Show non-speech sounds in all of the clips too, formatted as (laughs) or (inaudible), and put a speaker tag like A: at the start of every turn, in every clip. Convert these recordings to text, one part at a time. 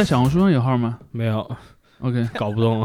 A: 们在小红书上有号吗
B: 没有
A: ，？OK，
B: 搞不动。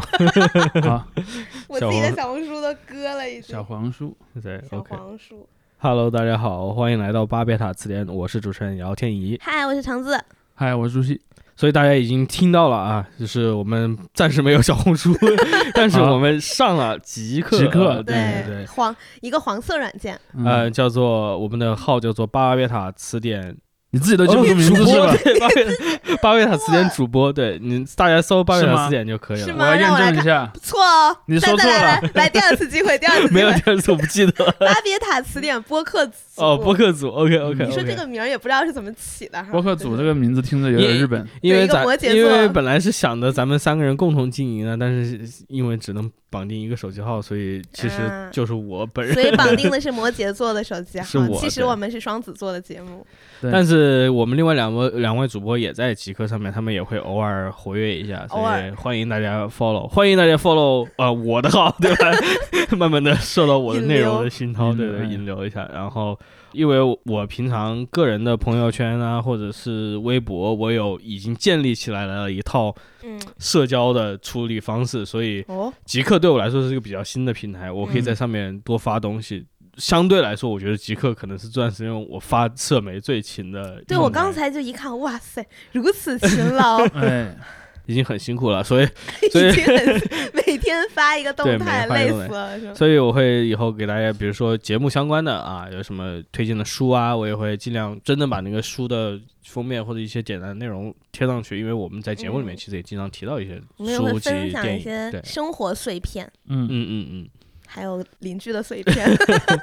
A: 好，(laughs)
C: 我自己的小红书都割了，已经。
A: 小黄书，
B: 对
C: 小
B: ，OK。
C: 黄书。
B: Hello，大家好，欢迎来到巴别塔词典，我是主持人姚天怡。
C: 嗨，我是橙子。
A: 嗨，我是朱熹。
B: 所以大家已经听到了啊，就是我们暂时没有小红书，(laughs) 但是我们上了极客，
A: 极客
B: 对对对，
C: 黄一个黄色软件，
A: 嗯
B: 呃，叫做我们的号叫做巴别塔词典
A: 你自己都记不住名字是吧？
B: 对，巴别塔词典主播，对你大家搜巴别塔词典就可以了。
A: 我要验证一下。
C: 不错哦。
A: 你说错了
C: 来第二次机会，第二次
B: 没有。第二次我不记得了。
C: 巴别塔词典播客组。
B: 哦，播。客组，OK OK。
C: 你说这个名儿也不知道是怎么起的哈。
A: 播客组这个名字听着有点日本。
B: 因为咱
C: 对一个摩羯座
B: 因为本来是想着咱们三个人共同经营的，但是因为只能绑定一个手机号，所以其实
C: 啊
B: 就是我本人。
C: 所以绑定的 (laughs) 是摩羯座的手机号，
B: 是我
C: 其实我们是双子座的节目。
B: 但是我们另外两位两位主播也在极客上面，他们也会偶尔活跃一下，所以欢迎大家 follow，欢迎大家 follow 呃我的号，对吧？(laughs) 慢慢的受到我的内容的熏陶，对对，
A: 引流
B: 一下。然后因为我平常个人的朋友圈啊，或者是微博，我有已经建立起来了一套
C: 嗯。
B: 社交的处理方式，所以
C: 哦。
B: 极客对我来说是一个比较新的平台，我可以在上面多发东西。相对来说，我觉得极客可能是这段时间我发社媒最勤的。
C: 对我刚才就一看，哇塞，如此勤劳，(laughs)
A: 哎，
B: 已经很辛苦了，(laughs) 所以所以
C: 已经很 (laughs) 每天发一个动态，累死了？
B: 所以我会以后给大家，比如说节目相关的啊，有什么推荐的书啊，我也会尽量真的把那个书的封面或者一些简单的内容贴上去，因为我们在节目里面
C: 嗯
B: 其实也经常提到一些书籍、
C: 分享
B: 电影，
C: 一些
B: 对，
C: 生活碎片，
A: 嗯，
B: 嗯嗯嗯。
C: 还有邻居的碎片，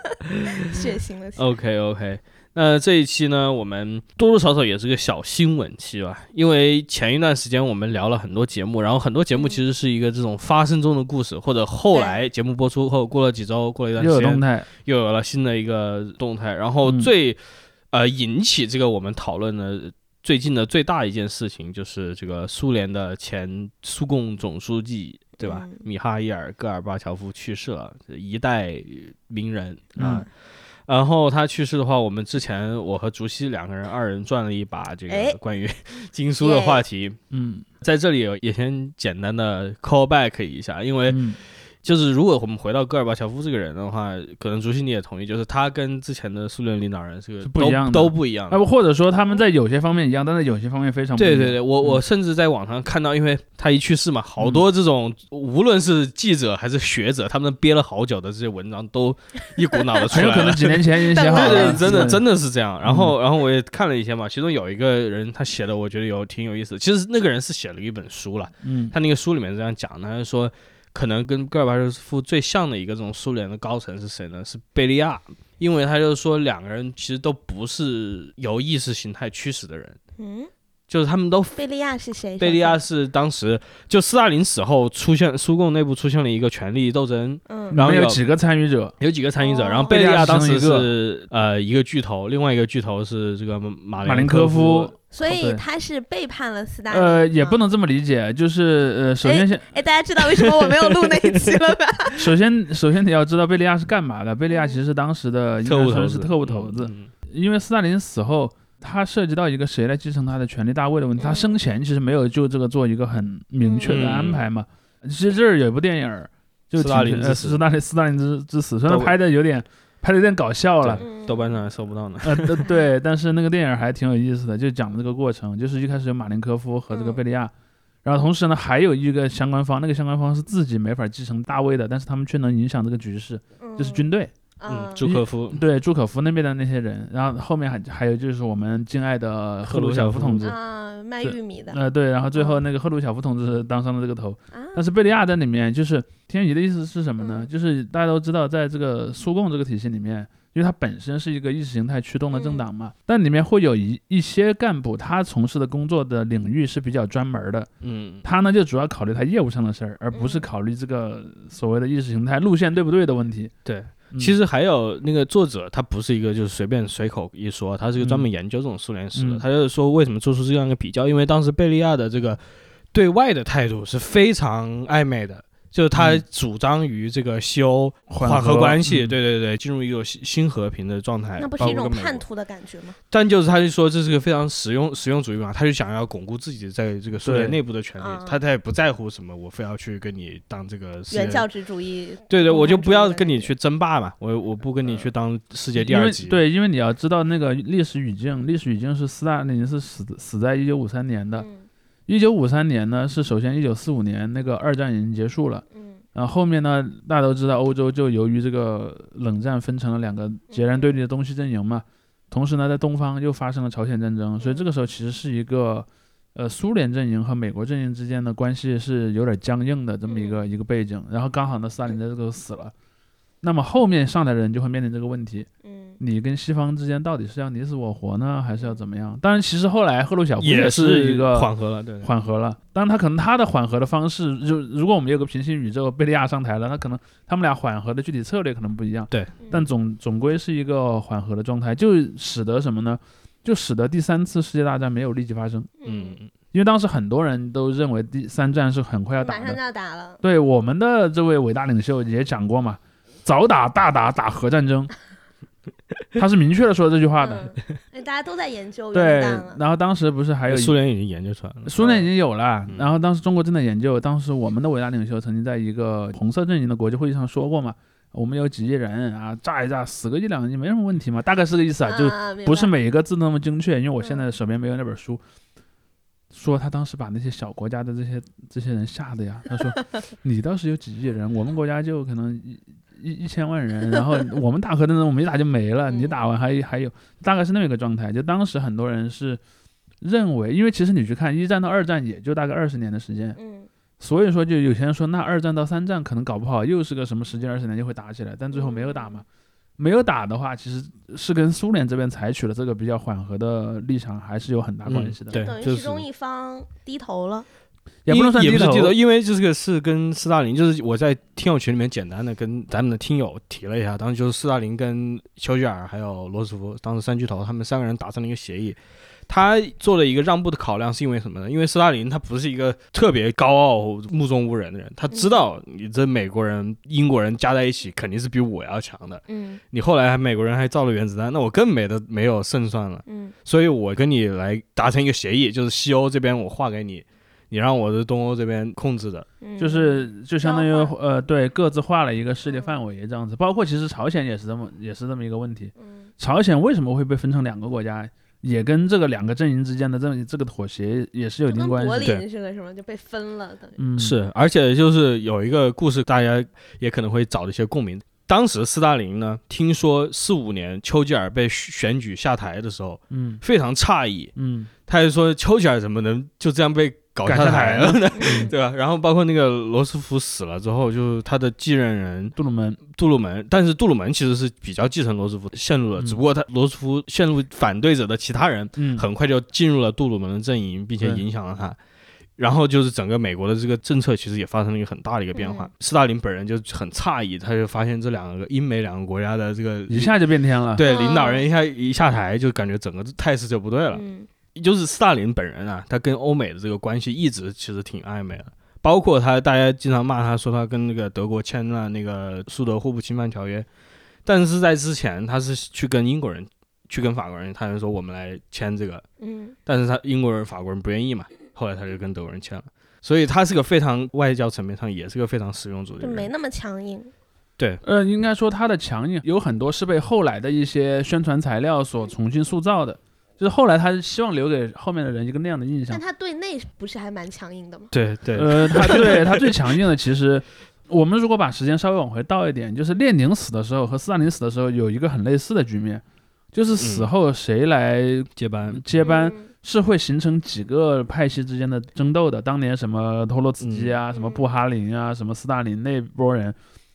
C: (laughs) 血腥的。
B: OK OK，那这一期呢，我们多多少少也是个小新闻期吧，因为前一段时间我们聊了很多节目，然后很多节目
C: 嗯
B: 其实是一个这种发生中的故事，或者后来节目播出后过了几周，过了一段时间，
A: 有动态。
B: 又有了新的一个动态，然后
A: 嗯
B: 最、呃引起这个我们讨论的。最近的最大一件事情就是这个苏联的前苏共总书记，对吧？
C: 嗯
B: 米哈伊尔·戈尔巴乔夫去世了，一代名人啊。
A: 嗯
B: 然后他去世的话，我们之前我和竹溪两个人二人转了一把这
C: 哎。
B: 个关于 (laughs) 经书的话题，
A: 嗯，
B: 在这里也先简单的 call back 一下，因为
A: 嗯
B: 就是如果我们回到戈尔巴乔夫这个人的话，可能竹溪你也同意，就是他跟之前的苏联领导人是个
A: 不一样的
B: 都不一样的
A: 啊，或者说他们在有些方面一样，但在有些方面非常不一样
B: 对对对，我我
A: 嗯
B: 甚至在网上看到，因为他一去世嘛，好多这种、无论是记者还是学者，他们憋了好久的这些文章都一股脑的出来了。
A: 很有可能 (laughs) 几年前已经写好了，
B: 对，真的真的是这样。然
A: 嗯
B: 后然后我也看了一些嘛，其中有一个人他写的，我觉得有挺有意思。其实那个人是写了一本书了，
A: 嗯
B: 他那个书里面这样讲的，他就说。可能跟戈尔巴乔夫最像的一个这种苏联的高层是谁呢？是贝利亚，因为他就是说两个人其实都不是由意识形态驱使的人，
C: 嗯，
B: 就是他们都
C: 贝利亚是谁？
B: 贝利亚是当时就斯大林死后出现苏共内部出现了一个权力斗争，
C: 嗯，
B: 然后有
A: 几个参与者，
B: 有几个参与者，
C: 哦
B: 然后贝利亚当时
A: 是
B: 是呃一个巨头，另外一个巨头是这个马
A: 马林
B: 科
A: 科夫。
C: 所以他是背叛了斯大林。
A: 呃，也不
C: 能。
A: 这么理解，就是呃，首先先
C: 哎，大家知道为什么我没有录那一期了吧？(laughs) (laughs)
A: 首先首先你要知道贝利亚是干嘛的，贝利亚其实是当时的应该
B: 特务
A: 特务头子，
B: 嗯
A: 因为斯大林死后。他涉及到一个谁来继承他的权力大位的问题，他
C: 嗯
A: 生前其实没有就这个做一个很明确的
B: 嗯
A: 安排嘛。其实这儿有一部电影儿，就
B: 斯大林
A: 呃
B: 之死。
A: 斯大林斯大林之之死，虽然拍的有点拍的有点搞笑了，
C: 嗯。
B: 豆瓣上还搜不到呢。
A: 呃，对对，但是那个电影还挺有意思的，就讲的这个过程，就是一开始有马林科夫和这个
C: 嗯
A: 贝利亚，然后同时呢还有一个相关方，那个相关方是自己没法继承大位的，但是他们却能影响这个局势，就是军队，
B: 嗯，
C: 嗯
B: 朱可夫，
A: 对朱可夫那边的那些人，然后后面还还有就是我们敬爱的赫鲁晓夫同志，
C: 啊，卖玉米的。
A: 呃对，然后最后那个赫鲁晓夫同志当上了这个头，
C: 啊。
A: 但是贝利亚在里面，就是天宇的意思是什么呢？
C: 嗯。
A: 就是大家都知道，在这个苏共这个体系里面，因为它本身是一个意识形态驱动的政党嘛，但里面会有一一些干部，他从事的工作的领域是比较专门的，
B: 嗯，
A: 他呢就主要考虑他业务上的事儿，而不是
C: 嗯。
A: 考虑这个所谓的意识形态路线对不对的问题。
B: 对。
A: 嗯
B: 其实还有那个作者，他不是一个就是随便随口一说，他是一个专门研究这种苏联史的。
A: 嗯
B: 他就是说为什么做出这样一个比较，因为当时贝利亚的这个对外的态度是非常暧昧的，就是他
A: 嗯
B: 主张于这个西欧缓和
A: 和
B: 关系，
A: 嗯
B: 对对对，进入一个新新和平的状态，
C: 那不是一种叛徒的感觉吗？
B: 但就是他就说这是个非常实用实用主义嘛，他就想要巩固自己在这个苏联内部的权利
C: 啊，
B: 他他也不在乎什么，我非要去跟你当这个世界
C: 原教旨主义。
B: 对对，我就不要跟你去争霸嘛，我我不跟你去当世界第二级。
A: 对，因为你要知道那个历史语境，历史语境是斯大林是死死在一九五三年的。
C: 嗯
A: 一九五三年呢，是首先一九四五年那个二战已经结束了，
C: 嗯
A: 然后后面呢，大家都知道欧洲就由于这个冷战分成了两个截然对立的东西阵营嘛，同时呢，在东方又发生了朝鲜战争，所以这个时候其实是一个。呃，苏联阵营和美国阵营之间的关系是有点僵硬的这么一个一个背景，然后刚好呢，斯大林在这个时候死了，那么后面上来的人就会面临这个问题，
C: 嗯
A: 你跟西方之间到底是要你死我活呢，还是要怎么样？当然，其实后来赫鲁晓夫
B: 也
A: 是一个
B: 缓和了，对对
A: 缓和了，当然他可能他的缓和的方式，就如果我们有个平行宇宙，贝利亚上台了，他可能他们俩缓和的具体策略可能不一样，
C: 对
A: 但总总归是一个缓和的状态，就使得什么呢？就使得第三次世界大战没有立即发生，
B: 嗯，
A: 因为当时很多人都认为第三战是很快要打
C: 马上就
A: 的。
C: 要打了。
A: 对我们的这位伟大领袖也讲过嘛，早打大打打核战争，(laughs) 他是明确的说这句话的。
C: 嗯，哎大家都在研究
A: 对。然后当时不是还有
B: 苏联已经研究出来了。
A: 苏联已经有了，
B: 嗯
A: 然后当时中国正在研究，当时我们的伟大领袖曾经在一个红色阵营的国际会议上说过嘛，我们有几亿人啊，炸一炸死个一两个亿没什么问题嘛，大概是个意思啊，就不是每一个字那么精确，因为我现在
C: 嗯
A: 手边没有那本书。(laughs) 说他当时把那些小国家的这些这些人吓的呀，他说 (laughs) 你倒是有几亿人，我们国家就可能一一一千万人，然后我们打核战争我们一打就没了，你
C: 嗯
A: 打完还还有大概是那么一个状态，就当时很多人是认为，因为其实你去看一战到二战也就大概二十年的时间，
C: 嗯
A: 所以说就有些人说那二战到三战可能搞不好又是个什么十几二十年就会打起来，但最后没有打嘛。没有打的话，其实是跟苏联这边采取了这个比较缓和的立场，还是有很大关系的。
B: 嗯对
C: 等于其中一方低头了。
A: 也不能算低
B: 也不是低头，因为这个是跟斯大林，就是我在听友群里面简单的跟咱们的听友提了一下，当时就是斯大林跟丘吉尔还有罗斯福，当时三巨头他们三个人达成了一个协议。他做了一个让步的考量，是因为什么呢？因为斯大林他不是一个特别高傲、目中无人的人，他知道你这美国人、英国人加在一起肯定是比我要强的。
C: 嗯
B: 你后来还美国人还造了原子弹，那我更没得没有胜算了。
C: 嗯
B: 所以我跟你来达成一个协议，就是西欧这边我划给你，你让我的东欧这边控制的。
C: 嗯，
A: 就是就相当于呃对各自划了一个势力范围这样子，包括其实朝鲜也是这么也是这么一个问题。
C: 嗯
A: 朝鲜为什么会被分成两个国家，也跟这个两个阵营之间的这么这个妥协也是有一定关系的。
C: 林似的，是吗？就被分了，等于。
A: 嗯，
B: 是，而且就是有一个故事，大家也可能会找一些共鸣。当时斯大林呢，听说四五年丘吉尔被选举下台的时候，
A: 嗯
B: 非常诧异，
A: 嗯
B: 他就说丘吉尔怎么能就这样被搞
A: 赶下
B: 下台
A: 台
B: 了 (laughs) 对吧？然后包括那个罗斯福死了之后，就是他的继任人
A: 杜鲁门，
B: 杜鲁门，但是杜鲁门其实是比较继承罗斯福线路的，
A: 嗯
B: 只不过他罗斯福线路反对者的其他人
A: 嗯，
B: 很快就进入了杜鲁门的阵营，并且影响了他。然后就是整个美国的这个政策其实也发生了一个很大的一个变化。
C: 嗯
B: 斯大林本人就很诧异，他就发现这两个英美两个国家的这个
A: 一下就变天了。
B: 对
C: 哦
B: 领导人一下一下台，就感觉整个态势就不对了。
C: 嗯
B: 就是斯大林本人啊，他跟欧美的这个关系一直其实挺暧昧的，包括他大家经常骂他说他跟那个德国签了那个苏德互不侵犯条约，但是在之前他是去跟英国人、去跟法国人，他就说我们来签这个，
C: 嗯
B: 但是他英国人、法国人不愿意嘛，后来他就跟德国人签了，所以他是个非常外交层面上也是个非常实用主义。
C: 就没那么强硬。
B: 对，
A: 呃，应该说他的强硬有很多是被后来的一些宣传材料所重新塑造的，就是后来他是希望留给后面的人一个那样的印象
C: 但。他对内不是还蛮强硬的吗？
B: 对对，
A: 呃，他对他最强硬的，其实我们如果把时间稍微往回倒一点，就是列宁死的时候和斯大林死的时候有一个很类似的局面，就是死
B: 嗯
A: 后谁来
B: 接班，
A: 接班，
C: 嗯
A: 是会形成几个派系之间的争斗的。当年什么托洛茨基啊，
C: 嗯
A: 什么布哈林啊，什么斯大林那波人，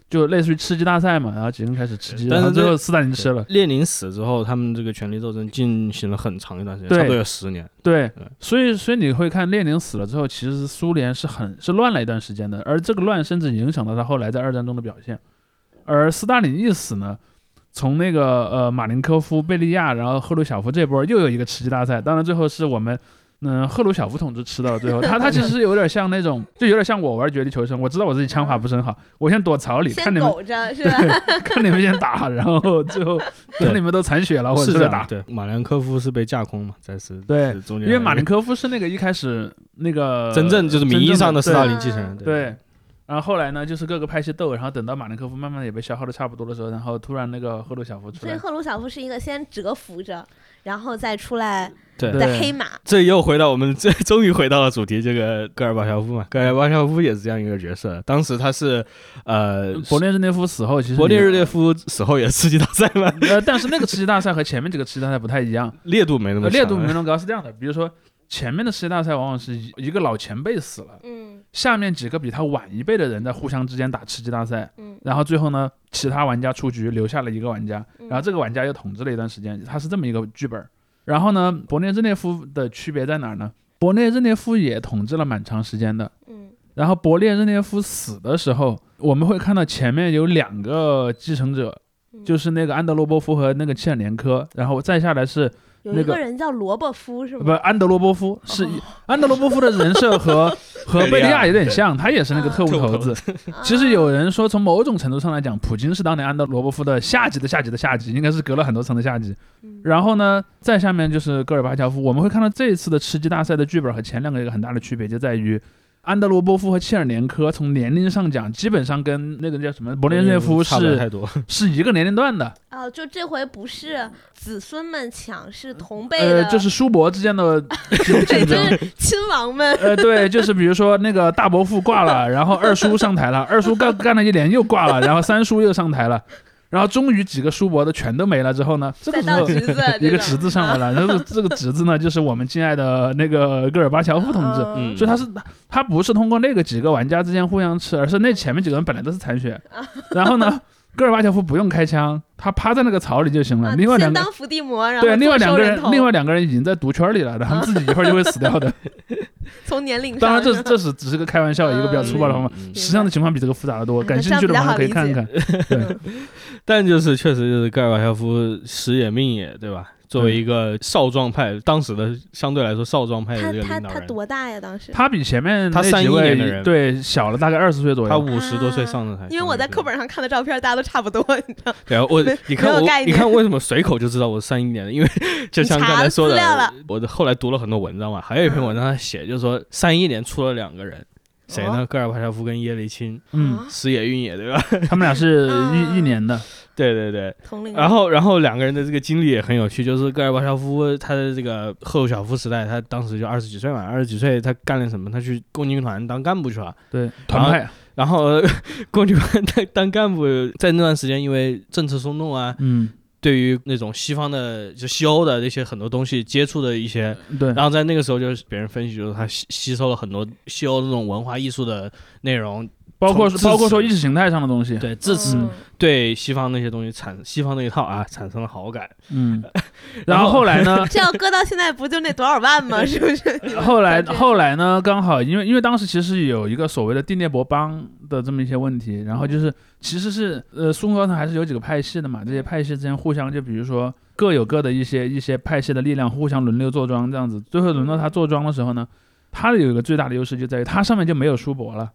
A: 就类似于吃鸡大赛嘛，然后几个人开始吃鸡，
B: 但是
A: 最后斯大林吃了。
B: 列宁死之后，他们这个权力斗争进行了很长一段时间，差不多有十年。
A: 对
B: 对，
A: 所以所以你会看列宁死了之后，其实苏联是很是乱了一段时间的，而这个乱甚至影响到他后来在二战中的表现。而斯大林一死呢，从那个呃马林科夫、贝利亚，然后赫鲁晓夫这波又有一个吃鸡大赛，当然最后是我们嗯，赫鲁晓夫同志吃到了最后，(laughs) 他他其实有点像那种，就有点像我玩绝地求生，我知道我自己枪法不是很好，我先躲草里看
C: 先
A: 你们
C: 苟着 (laughs) 是吧？
A: 看你们先打，(laughs) 然后最后等你们都残血了，我再打。
B: 对，马良科夫是被架空嘛，在是
A: 对
B: 中间。
A: 因为马林
B: 科
A: 科夫是那个一开始那个
B: 真正就是名义上的斯大
A: 对
B: 林继承人，
A: 对，然后后来呢，就是各个派系斗，然后等到马林科夫慢慢也被消耗的差不多的时候，然后突然那个赫鲁晓夫出
C: 所以
A: 来，
C: 赫鲁晓夫是一个先蛰伏着，然后再出来的黑马。
B: 这又回到我们这 (laughs) 终于回到了主题，这个戈尔巴乔夫嘛，戈尔巴乔夫也是这样一个角色。当时他是呃，
A: 勃列日涅夫死后，其实
B: 勃列日涅夫死后也是刺激大赛嘛，
A: 呃，但是那个吃鸡大赛和前面几个吃鸡大赛不太一样，
B: 烈度没那么
A: 烈度没那么高，是这样的，比如说前面的世界大赛往往是一一个老前辈死了，
C: 嗯。
A: 下面几个比他晚一辈的人在互相之间打吃鸡大赛，
C: 嗯。
A: 然后最后呢，其他玩家出局，留下了一个玩家，
C: 嗯。
A: 然后这个玩家又统治了一段时间，他是这么一个剧本。儿。然后呢，勃列日涅夫的区别在哪儿呢？勃列日涅夫也统治了蛮长时间的，
C: 嗯。
A: 然后勃列日涅夫死的时候，我们会看到前面有两个继承者，
C: 嗯。
A: 就是那个安德罗波夫和那个切尔年科，然后再下来是
C: 有
A: 那个
C: 一个人叫罗伯夫是
A: 不？安德罗波夫，是
C: 哦
A: 安德罗波夫的人设和 (laughs) 和贝利亚有点像，他也是那个特务
B: 头
A: 头子。(laughs)
C: 啊
A: 其实有人说，从某种程度上来讲，普京是当年安德罗波夫的下级的下级的下级，应该是隔了很多层的下级。
C: 嗯
A: 然后呢，再下面就是戈尔巴乔夫。我们会看到这一次的吃鸡大赛的剧本和前两个有一个很大的区别，就在于安德罗波夫和切尔年科从年龄上讲，基本上跟那个叫什么勃列日涅夫
B: 差不了
A: 是
B: 太多，
A: 是一个年龄段的。(laughs)
C: 哦，就这回不是子孙们抢，是同辈的，
A: 呃，就是叔伯之间的 (laughs)
C: 对，
A: 竞
C: 就
A: 争。
C: 是亲王们。
A: 呃，对，就是比如说那个大伯父挂了，然后二叔上台了，二叔干干了一年又挂了，然后三叔又上台了，然后终于几个叔伯的全都没了之后呢，这个时候 (laughs) 一个侄子上来了，然 (laughs) 后这个侄子呢就是我们敬爱的那个戈尔巴乔夫同志，
B: 嗯。
A: 所以他是他不是通过那个几个玩家之间互相吃，而是那前面几个人本来都是残血，然后呢，戈尔巴乔夫不用开枪，他趴在那个草里就行了，
C: 啊
A: 另外两个。
C: 当伏地魔，然后
A: 对，另外两个人另外两个人已经在毒圈里了，然后自己一会儿就会死掉的。(laughs)
C: 从年龄上，
A: 当然这这是只是个开玩笑，一个比较粗暴的方法。实际上的情况比这个复杂的多，
C: 嗯
A: 感兴趣的朋友可以看看。(laughs) 对，(laughs)
B: 但就是确实就是盖尔巴乔夫时也命也，对吧？作为一个少壮派，当时的相对来说少壮派的
C: 他他他
B: 这个领导人，
C: 多大呀？当时？
A: 他比前面
B: 他31
A: 那几位
B: 年的人
A: 对小了大概二十岁左右他。
B: 五十多岁上的台，
C: 因为我在课本上看的照片，大家都差不多，你知道？
B: 对啊，你看我你看为什么随口就知道我是三一年的？因为 (laughs) 就像刚才说的我的后来读了很多文章嘛，还有一篇文章他写，就是说三一年出了两个人，谁呢？戈尔巴乔夫跟叶利钦，
A: 嗯，
C: 啊
B: 时也运也，对吧？(laughs)
A: 他们俩是
C: 嗯
A: 一一年的。
B: 对对对，
C: 同龄。
B: 然后然后两个人的这个经历也很有趣，就是戈尔巴乔夫他的这个赫鲁晓夫时代，他当时就二十几岁嘛，二十几岁他干了什么？他去共青团当干部去了。
A: 对，团派。
B: 然后呃共青团当当干部，在那段时间因为政策松动啊，
A: 嗯，
B: 对于那种西方的就西欧的那些很多东西接触的一些，
A: 对。
B: 然后在那个时候就是别人分析，就是他吸吸收了很多西欧这种文化艺术的内容，
A: 包括
B: 从
A: 包括说意识形态上的东西。
B: 对，自此
C: 嗯
B: 对西方那些东西产西方那一套啊产生了好感。
A: 嗯。(laughs) 然后后来呢？
C: 这要搁到现在，不就那多少万吗？是不是？
A: 后来后来呢？刚好因为因为当时其实有一个所谓的第聂伯邦的这么一些问题，然后就是其实是呃苏共高层还是有几个派系的嘛，这些派系之间互相就比如说各有各的一些一些派系的力量互相轮流坐庄这样子，最后轮到他坐庄的时候呢，他有一个最大的优势就在于他上面就没有叔伯了，
C: 嗯，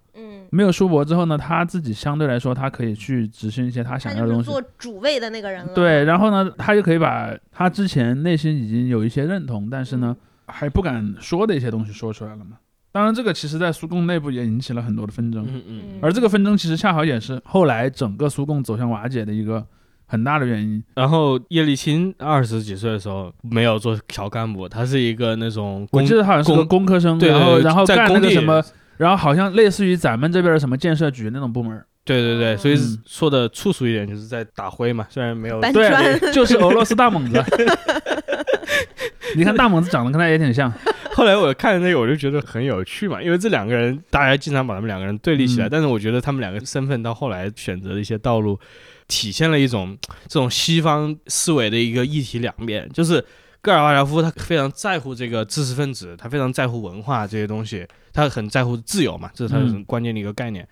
A: 没有叔伯之后呢，他自己相对来说他可以去执行一些他
C: 他
A: 想要的东西。
C: 做主位的那个人了。
A: 对，然后呢，他就可以把他之前内心已经有一些认同，但是呢，还不敢说的一些东西说出来了嘛。当然，这个其实在苏共内部也引起了很多的纷争，
B: 嗯嗯
C: 嗯
A: 而这个纷争其实恰好也是后来整个苏共走向瓦解的一个很大的原因。
B: 然后叶利钦二十几岁的时候没有做小干部，他是一个那种
A: 我记得他好像是个
B: 工
A: 工科生，
B: 对
A: 然后然后干那
B: 在工地
A: 个什么，然后好像类似于咱们这边的什么建设局那种部门。
B: 对对对，所以
A: 嗯
B: 说的粗俗一点，就是在打灰嘛，虽然没有
C: 搬
A: 对
C: 砖，(laughs)
A: 就是俄罗斯大猛子。(laughs) 你看大猛子长得跟他也挺像，
B: 后来我看那个，我就觉得很有趣嘛，因为这两个人，大家经常把他们两个人对立起来，
A: 嗯
B: 但是我觉得他们两个身份到后来选择的一些道路，体现了一种这种西方思维的一个一体两面，就是。戈尔巴乔夫他非常在乎这个知识分子，他非常在乎文化这些东西，他很在乎自由嘛，这是他
A: 嗯
B: 很关键的一个概念。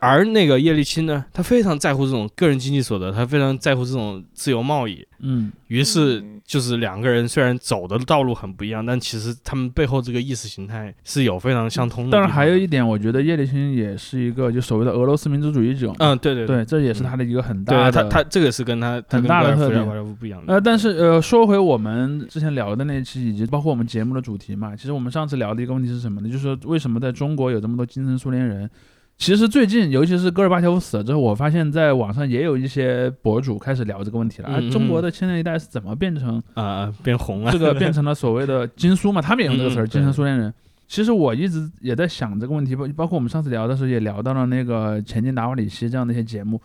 B: 而那个叶利钦呢，他非常在乎这种个人经济所得，他非常在乎这种自由贸易。
A: 嗯，
B: 于是
C: 嗯
B: 就是两个人虽然走的道路很不一样，但其实他们背后这个意识形态是有非常相通的。
A: 当然还有一点，我觉得叶利钦也是一个就所谓的俄罗斯民族主义者。
B: 嗯，对对
A: 对，这也是他的一个很大的。
B: 对他他这个是跟他他
A: 很大的特点
B: 不一样的。
A: 呃，但是呃，说回我们之前聊的那期，以及包括我们节目的主题嘛，其实我们上次聊的一个问题是什么呢？就是说为什么在中国有这么多精神苏联人？其实最近，尤其是戈尔巴乔夫死了之后，我发现在网上也有一些博主开始聊这个问题了。中国的青年一代是怎么变成
B: 啊、变红了。
A: 这个变成了所谓的经苏嘛？他们也用这个词儿，
B: 嗯
A: 精神苏联人。其实我一直也在想这个问题，包包括我们上次聊的时候也聊到了那个《前进达瓦里希》这样的一些节目。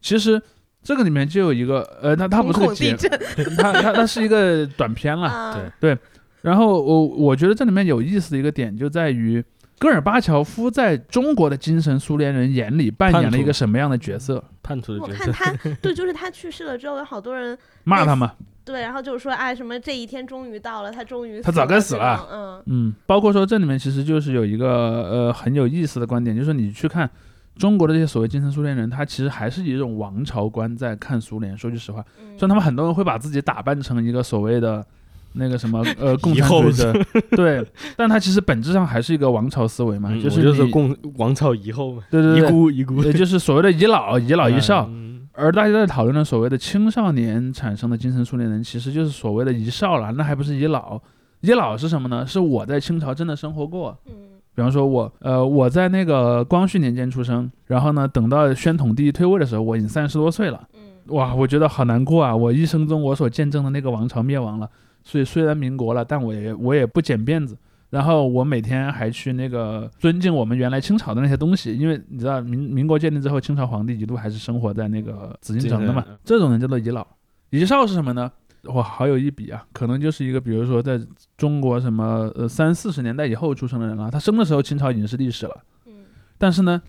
A: 其实这个里面就有一个，呃，它它不是个节
C: 瞳孔地，震 (laughs)
A: 它它它是一个短片了。(laughs)
C: 啊
B: 对
A: 然后我我觉得这里面有意思的一个点就在于，戈尔巴乔夫在中国的精神苏联人眼里扮演了一个什么样的角色？
B: 叛徒的角色，
C: 我看他，对，就是他去世了之后，有好多人
A: 骂他嘛，
C: 对，然后就是说，哎，什么这一天终于到了，他终于
A: 他早该死了
C: 嗯。
A: 嗯，包括说这里面其实就是有一个呃很有意思的观点，就是你去看中国的这些所谓精神苏联人，他其实还是以一种王朝观在看苏联。说句实话，
C: 嗯，
A: 虽然他们很多人会把自己打扮成一个所谓的那个什么呃共产主义者，对，但它其实本质上还是一个王朝思维嘛，
B: 嗯
A: 就是
B: 就是共王朝遗后嘛，对
A: 对对对，
B: 孤遗孤，
A: 也就是所谓的遗老、遗老遗少。
B: 嗯
A: 而大家在讨论的所谓的青少年产生的精神苏联人，其实就是所谓的遗少了，那还不是遗老？遗老是什么呢？是我在清朝真的生活过，
C: 嗯
A: 比方说我，呃，我在那个光绪年间出生，然后呢，等到宣统帝退位的时候，我已经三十多岁了，
C: 嗯
A: 哇，我觉得好难过啊！我一生中我所见证的那个王朝灭亡了，所以虽然民国了，但我也我也不剪辫子。然后我每天还去那个尊敬我们原来清朝的那些东西，因为你知道民民国建立之后，清朝皇帝一度还是生活在那个紫禁城的嘛这种人叫做遗老。遗少是什么呢？哇，好有一比啊！可能就是一个，比如说在中国什么呃三四十年代以后出生的人了，他生的时候清朝已经是历史了，
C: 嗯
A: 但是呢，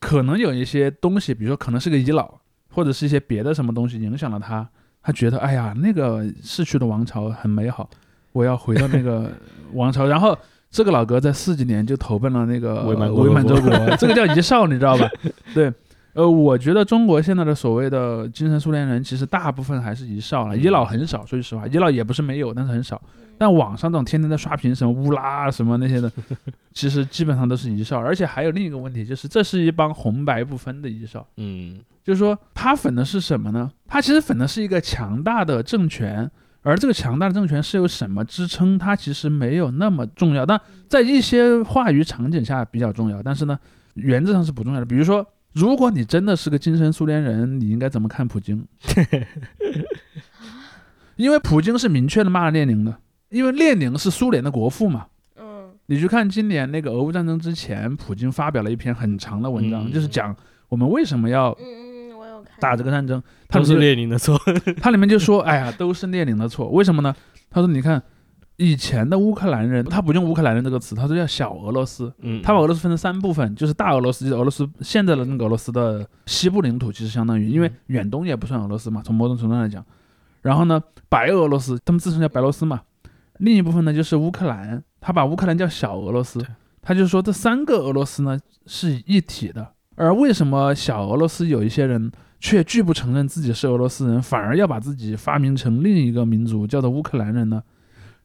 A: 可能有一些东西，比如说可能是个遗老，或者是一些别的什么东西影响了他，他觉得哎呀，那个逝去的王朝很美好，我要回到那个 (laughs) 王朝。然后这个老哥在四几年就投奔了那个
B: 伪满 (laughs)
A: 伪满洲
B: 国
A: 国，(laughs) 这个叫遗少，你知道吧？对。呃，我觉得中国现在的所谓的精神苏联人，其实大部分还是遗少了，遗老很少。说句实话，遗老也不是没有，但是很少。但网上这种天天在刷屏什么乌拉什么那些的，其实基本上都是遗少。而且还有另一个问题，就是这是一帮红白不分的遗少。
B: 嗯
A: 就是说，他粉的是什么呢？他其实粉的是一个强大的政权，而这个强大的政权是由什么支撑？它其实没有那么重要，但在一些话语场景下比较重要，但是呢，原则上是不重要的。比如说，如果你真的是个精神苏联人，你应该怎么看普京？(laughs) 因为普京是明确的骂了列宁的，因为列宁是苏联的国父嘛。
C: 嗯
A: 你去看今年那个俄乌战争之前，普京发表了一篇很长的文章，
B: 嗯
A: 就是讲我们为什么要打这个战争。他
B: 都是列宁的错。(laughs)
A: 他里面就说，哎呀，都是列宁的错，为什么呢？他说，你看以前的乌克兰人，他不用乌克兰人这个词，他说叫小俄罗斯。
B: 嗯，
A: 他把俄罗斯分成三部分，就是大俄罗斯，就是俄罗斯现在的那个俄罗斯的西部领土，其实相当于，因为
B: 嗯
A: 远东也不算俄罗斯嘛，从某种程度上来讲。然后呢，白俄罗斯，他们自称叫白罗斯嘛。另一部分呢就是乌克兰，他把乌克兰叫小俄罗斯，他就说这三个俄罗斯呢是一体的。而为什么小俄罗斯有一些人却拒不承认自己是俄罗斯人，反而要把自己发明成另一个民族，叫做乌克兰人呢？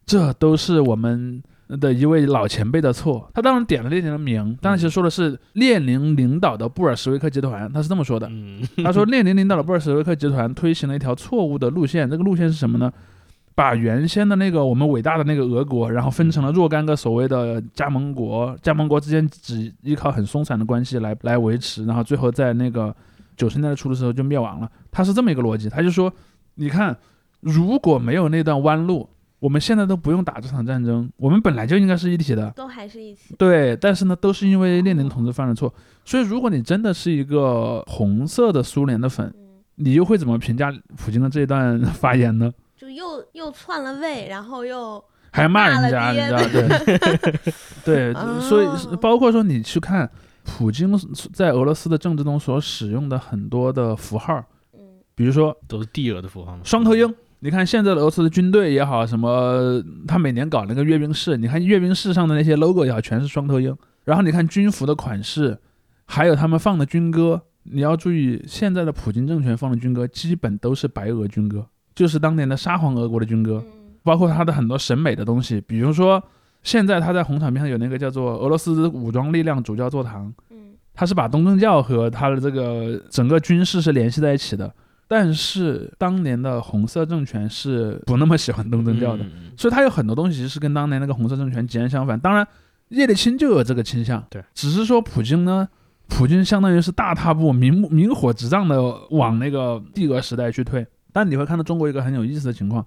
A: 这都是我们的一位老前辈的错。他当然点了列宁的名，当然其实说的是列宁领导的布尔什维克集团，他是这么说的。
B: 嗯
A: 他说 (laughs) 列宁领导的布尔什维克集团推行了一条错误的路线，这个路线是什么呢？把原先的那个我们伟大的那个俄国，然后分成了若干个所谓的加盟国，加盟国之间只依靠很松散的关系来来维持，然后最后在那个九十年代初的时候就灭亡了。他是这么一个逻辑，他就说，你看，如果没有那段弯路，我们现在都不用打这场战争，我们本来就应该是一体的。
C: 都还是一起。
A: 对，但是呢，都是因为列宁同志犯了错。所以，如果你真的是一个红色的苏联的粉，
C: 嗯，
A: 你又会怎么评价普京的这一段发言呢？
C: 就又又篡了位，然后又
A: 还骂人家，你知道 (laughs) 对 (laughs) 对，
C: 哦
A: 所以包括说你去看普京在俄罗斯的政治中所使用的很多的符号，
C: 嗯
A: 比如说
B: 都是帝俄的符号嘛。
A: 双头鹰。你看现在的俄罗斯的军队也好，什么他每年搞那个阅兵式，你看阅兵式上的那些 logo 也好，全是双头鹰。然后你看军服的款式，还有他们放的军歌，你要注意，现在的普京政权放的军歌基本都是白俄军歌，就是当年的沙皇俄国的军歌，包括他的很多审美的东西，比如说现在他在红场边上有那个叫做俄罗斯武装力量主教座堂，
C: 嗯
A: 他是把东正教和他的这个整个军事是联系在一起的。但是当年的红色政权是不那么喜欢东正教的，所以他有很多东西是跟当年那个红色政权截然相反。当然，叶利钦就有这个倾向，
B: 对，
A: 只是说普京呢，普京相当于是大踏步、明目明火执仗的往那个帝俄时代去退。但你会看到中国一个很有意思的情况，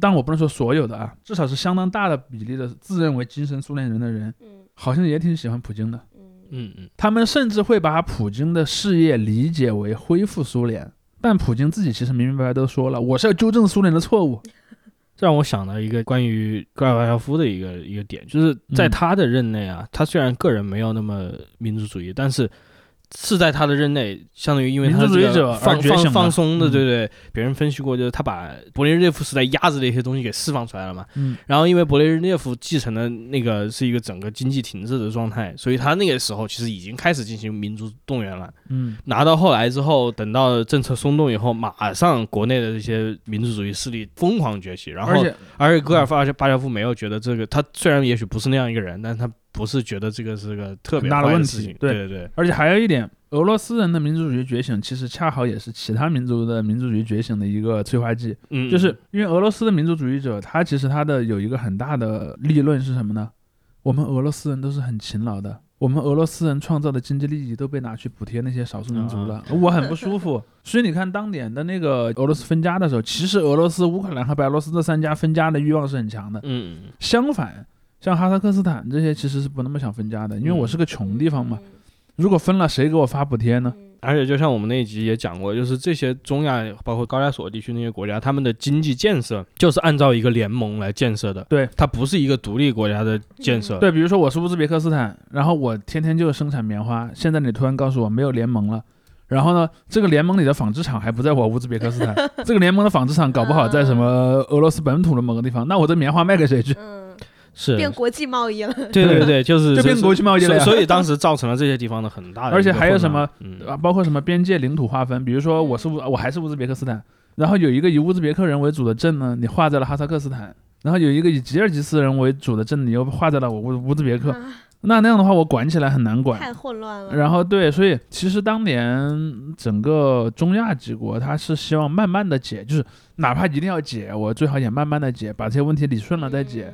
A: 但我不能说所有的啊，至少是相当大的比例的自认为精神苏联人的人，
C: 嗯
A: 好像也挺喜欢普京的。
C: 嗯
B: 嗯嗯
A: 他们甚至会把普京的事业理解为恢复苏联，但普京自己其实明明白白都说了，我是要纠正苏联的错误。(laughs)
B: 这让我想到一个关于戈尔巴乔夫的一个一个点，就是在
A: 嗯
B: 他的任内啊，他虽然个人没有那么民族主义，但是是在他的任内，相当于因为他
A: 民族主义
B: 这个
A: 者而
B: 放放松的，
A: 嗯
B: 对对，别人分析过，就是他把勃列日涅夫时代压制的一些东西给释放出来了嘛。
A: 嗯
B: 然后因为勃列日涅夫继承的那个是一个整个经济停滞的状态，所以他那个时候其实已经开始进行民族动员了。
A: 嗯
B: 拿到后来之后，等到政策松动以后，马上国内的这些民族主义势力疯狂崛起，然后
A: 而且
B: 而且戈尔巴巴乔夫没有觉得这个，他虽然也许不是那样一个人，但是他不是觉得这个是个特别
A: 很大的问。题对
B: 对对对，
A: 而且还有一点，俄罗斯人的民族主义觉醒，其实恰好也是其他民族的民族主义觉醒的一个催化剂。
B: 嗯，
A: 就是因为俄罗斯的民族主义者，他其实他的有一个很大的立论是什么呢？我们俄罗斯人都是很勤劳的，我们俄罗斯人创造的经济利益都被拿去补贴那些少数民族了，我很不舒服。(laughs) 所以你看，当年的那个俄罗斯分家的时候，其实俄罗斯、乌克兰和白俄罗斯这三家分家的欲望是很强的。
B: 嗯嗯
A: 相反，像哈萨克斯坦这些其实是不那么想分家的，因为我是个穷地方嘛。如果分了，谁给我发补贴呢？
C: 嗯
B: 而且就像我们那一集也讲过，就是这些中亚包括高加索地区那些国家，他们的经济建设就是按照一个联盟来建设的，
A: 对，
B: 它不是一个独立国家的建设。
A: 对，比如说我是乌兹别克斯坦，然后我天天就生产棉花，现在你突然告诉我没有联盟了。然后呢，这个联盟里的纺织厂还不在我乌兹别克斯坦，(laughs) 这个联盟的纺织厂搞不好在什么俄罗斯本土的某个地方，那我这棉花卖给谁去？
C: 嗯，
B: 是，
C: 变国际贸易了。
B: 对对对，(laughs) 就是
A: 就变国际贸易了
B: 所以当时造成了这些地方的很大的
A: 而且还有什么包括什么边界领土划分，比如说我是乌，我还是乌兹别克斯坦，然后有一个以乌兹别克人为主的镇呢，你划在了哈萨克斯坦，然后有一个以吉尔吉斯人为主的镇，你又划在了我乌乌兹别克，
C: 啊
A: 那那样的话我管起来很难管。
C: 太混乱了。
A: 然后对，所以其实当年整个中亚几国，他是希望慢慢的解，就是哪怕一定要解，我最好也慢慢的解，把这些问题理顺了再解。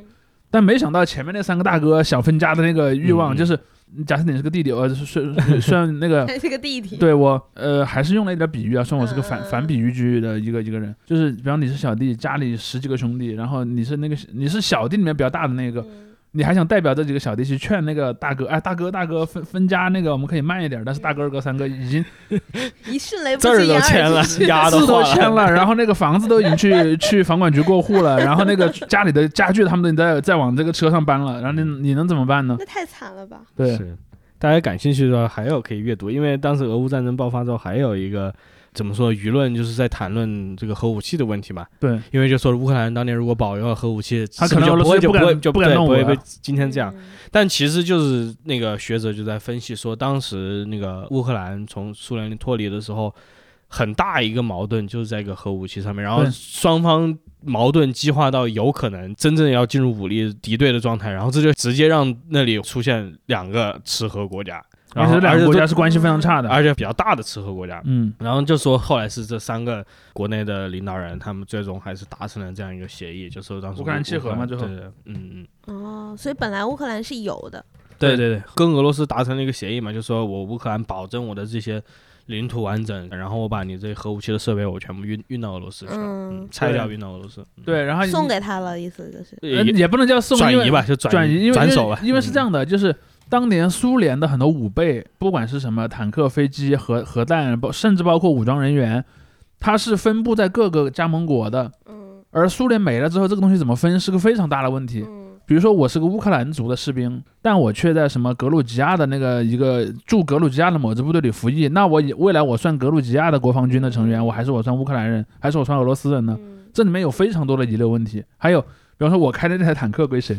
A: 但没想到前面那三个大哥想分家的那个欲望，
B: 嗯
A: 就是假设你是个弟弟，呃，虽虽虽然那个 (laughs)
C: 是个弟弟。
A: 对我呃还是用了一点比喻啊，算我是个反
C: 嗯
A: 反比喻句的一个一个人，就是比方你是小弟，家里十几个兄弟，然后你是那个你是小弟里面比较大的那个，
C: 嗯
A: 你还想代表这几个小弟去劝那个大哥，哎，大哥大哥分分家那个我们可以慢一点，但是大哥二哥三哥已经 (laughs)
C: 一迅雷不
B: 字儿
C: 及掩耳
B: 都签了
A: 字都签了，然后那个房子都已经去去房管局过户了，然后那个家里的家具他们都在在往这个车上搬了，然后你你能怎么办呢？
C: 那太惨了吧？
A: 对，
B: 大家感兴趣的话还有可以阅读，因为当时俄乌战争爆发之后，还有一个怎么说，舆论就是在谈论这个核武器的问题嘛。
A: 对，
B: 因为就说乌克兰当年如果保有了核武器，
A: 他可能
B: 就不会就不会就
A: 不敢
B: 不会被今天这样。
C: 嗯。
B: 但其实就是那个学者就在分析说，当时那个乌克兰从苏联脱离的时候，很大一个矛盾就是在一个核武器上面，然后双方矛盾激化到有可能真正要进入武力敌对的状态，然后这就直接让那里出现两个吃核国家，然后
A: 而且这两个国家是关系非常差的，
B: 而且比较大的吃喝国家。
A: 嗯，
B: 然后就说后来是这三个国内的领导人，他们最终还是达成了这样一个协议，就说当时
A: 乌克兰契合嘛最后
B: 对对，嗯嗯。
C: 哦，所以本来乌克兰是有的。
B: 对对对，跟俄罗斯达成了一个协议嘛，就说我乌克兰保证我的这些领土完整，然后我把你这核武器的设备我全部运运到俄罗斯去了，
C: 嗯
B: 嗯，拆掉运到俄罗斯，嗯
A: 对，然后你
C: 送给他了，意思就是。
A: 呃
B: 也
A: 也不能叫送，
B: 转移吧，就
A: 转移，因为
B: 转手吧，
A: 因为是这
B: 嗯，
A: 样的，就是当年苏联的很多武备，不管是什么坦克、飞机、核核弹，包甚至包括武装人员，它是分布在各个加盟国的。
C: 嗯
A: 而苏联没了之后，这个东西怎么分是个非常大的问题。
C: 嗯
A: 比如说，我是个乌克兰族的士兵，但我却在什么格鲁吉亚的那个一个驻格鲁吉亚的某支部队里服役，那我以未来我算格鲁吉亚的国防军的成员，我还是我算乌克兰人，还是我算俄罗斯人呢？
C: 嗯
A: 这里面有非常多的遗留问题。还有，比方说，我开的那台坦克归谁？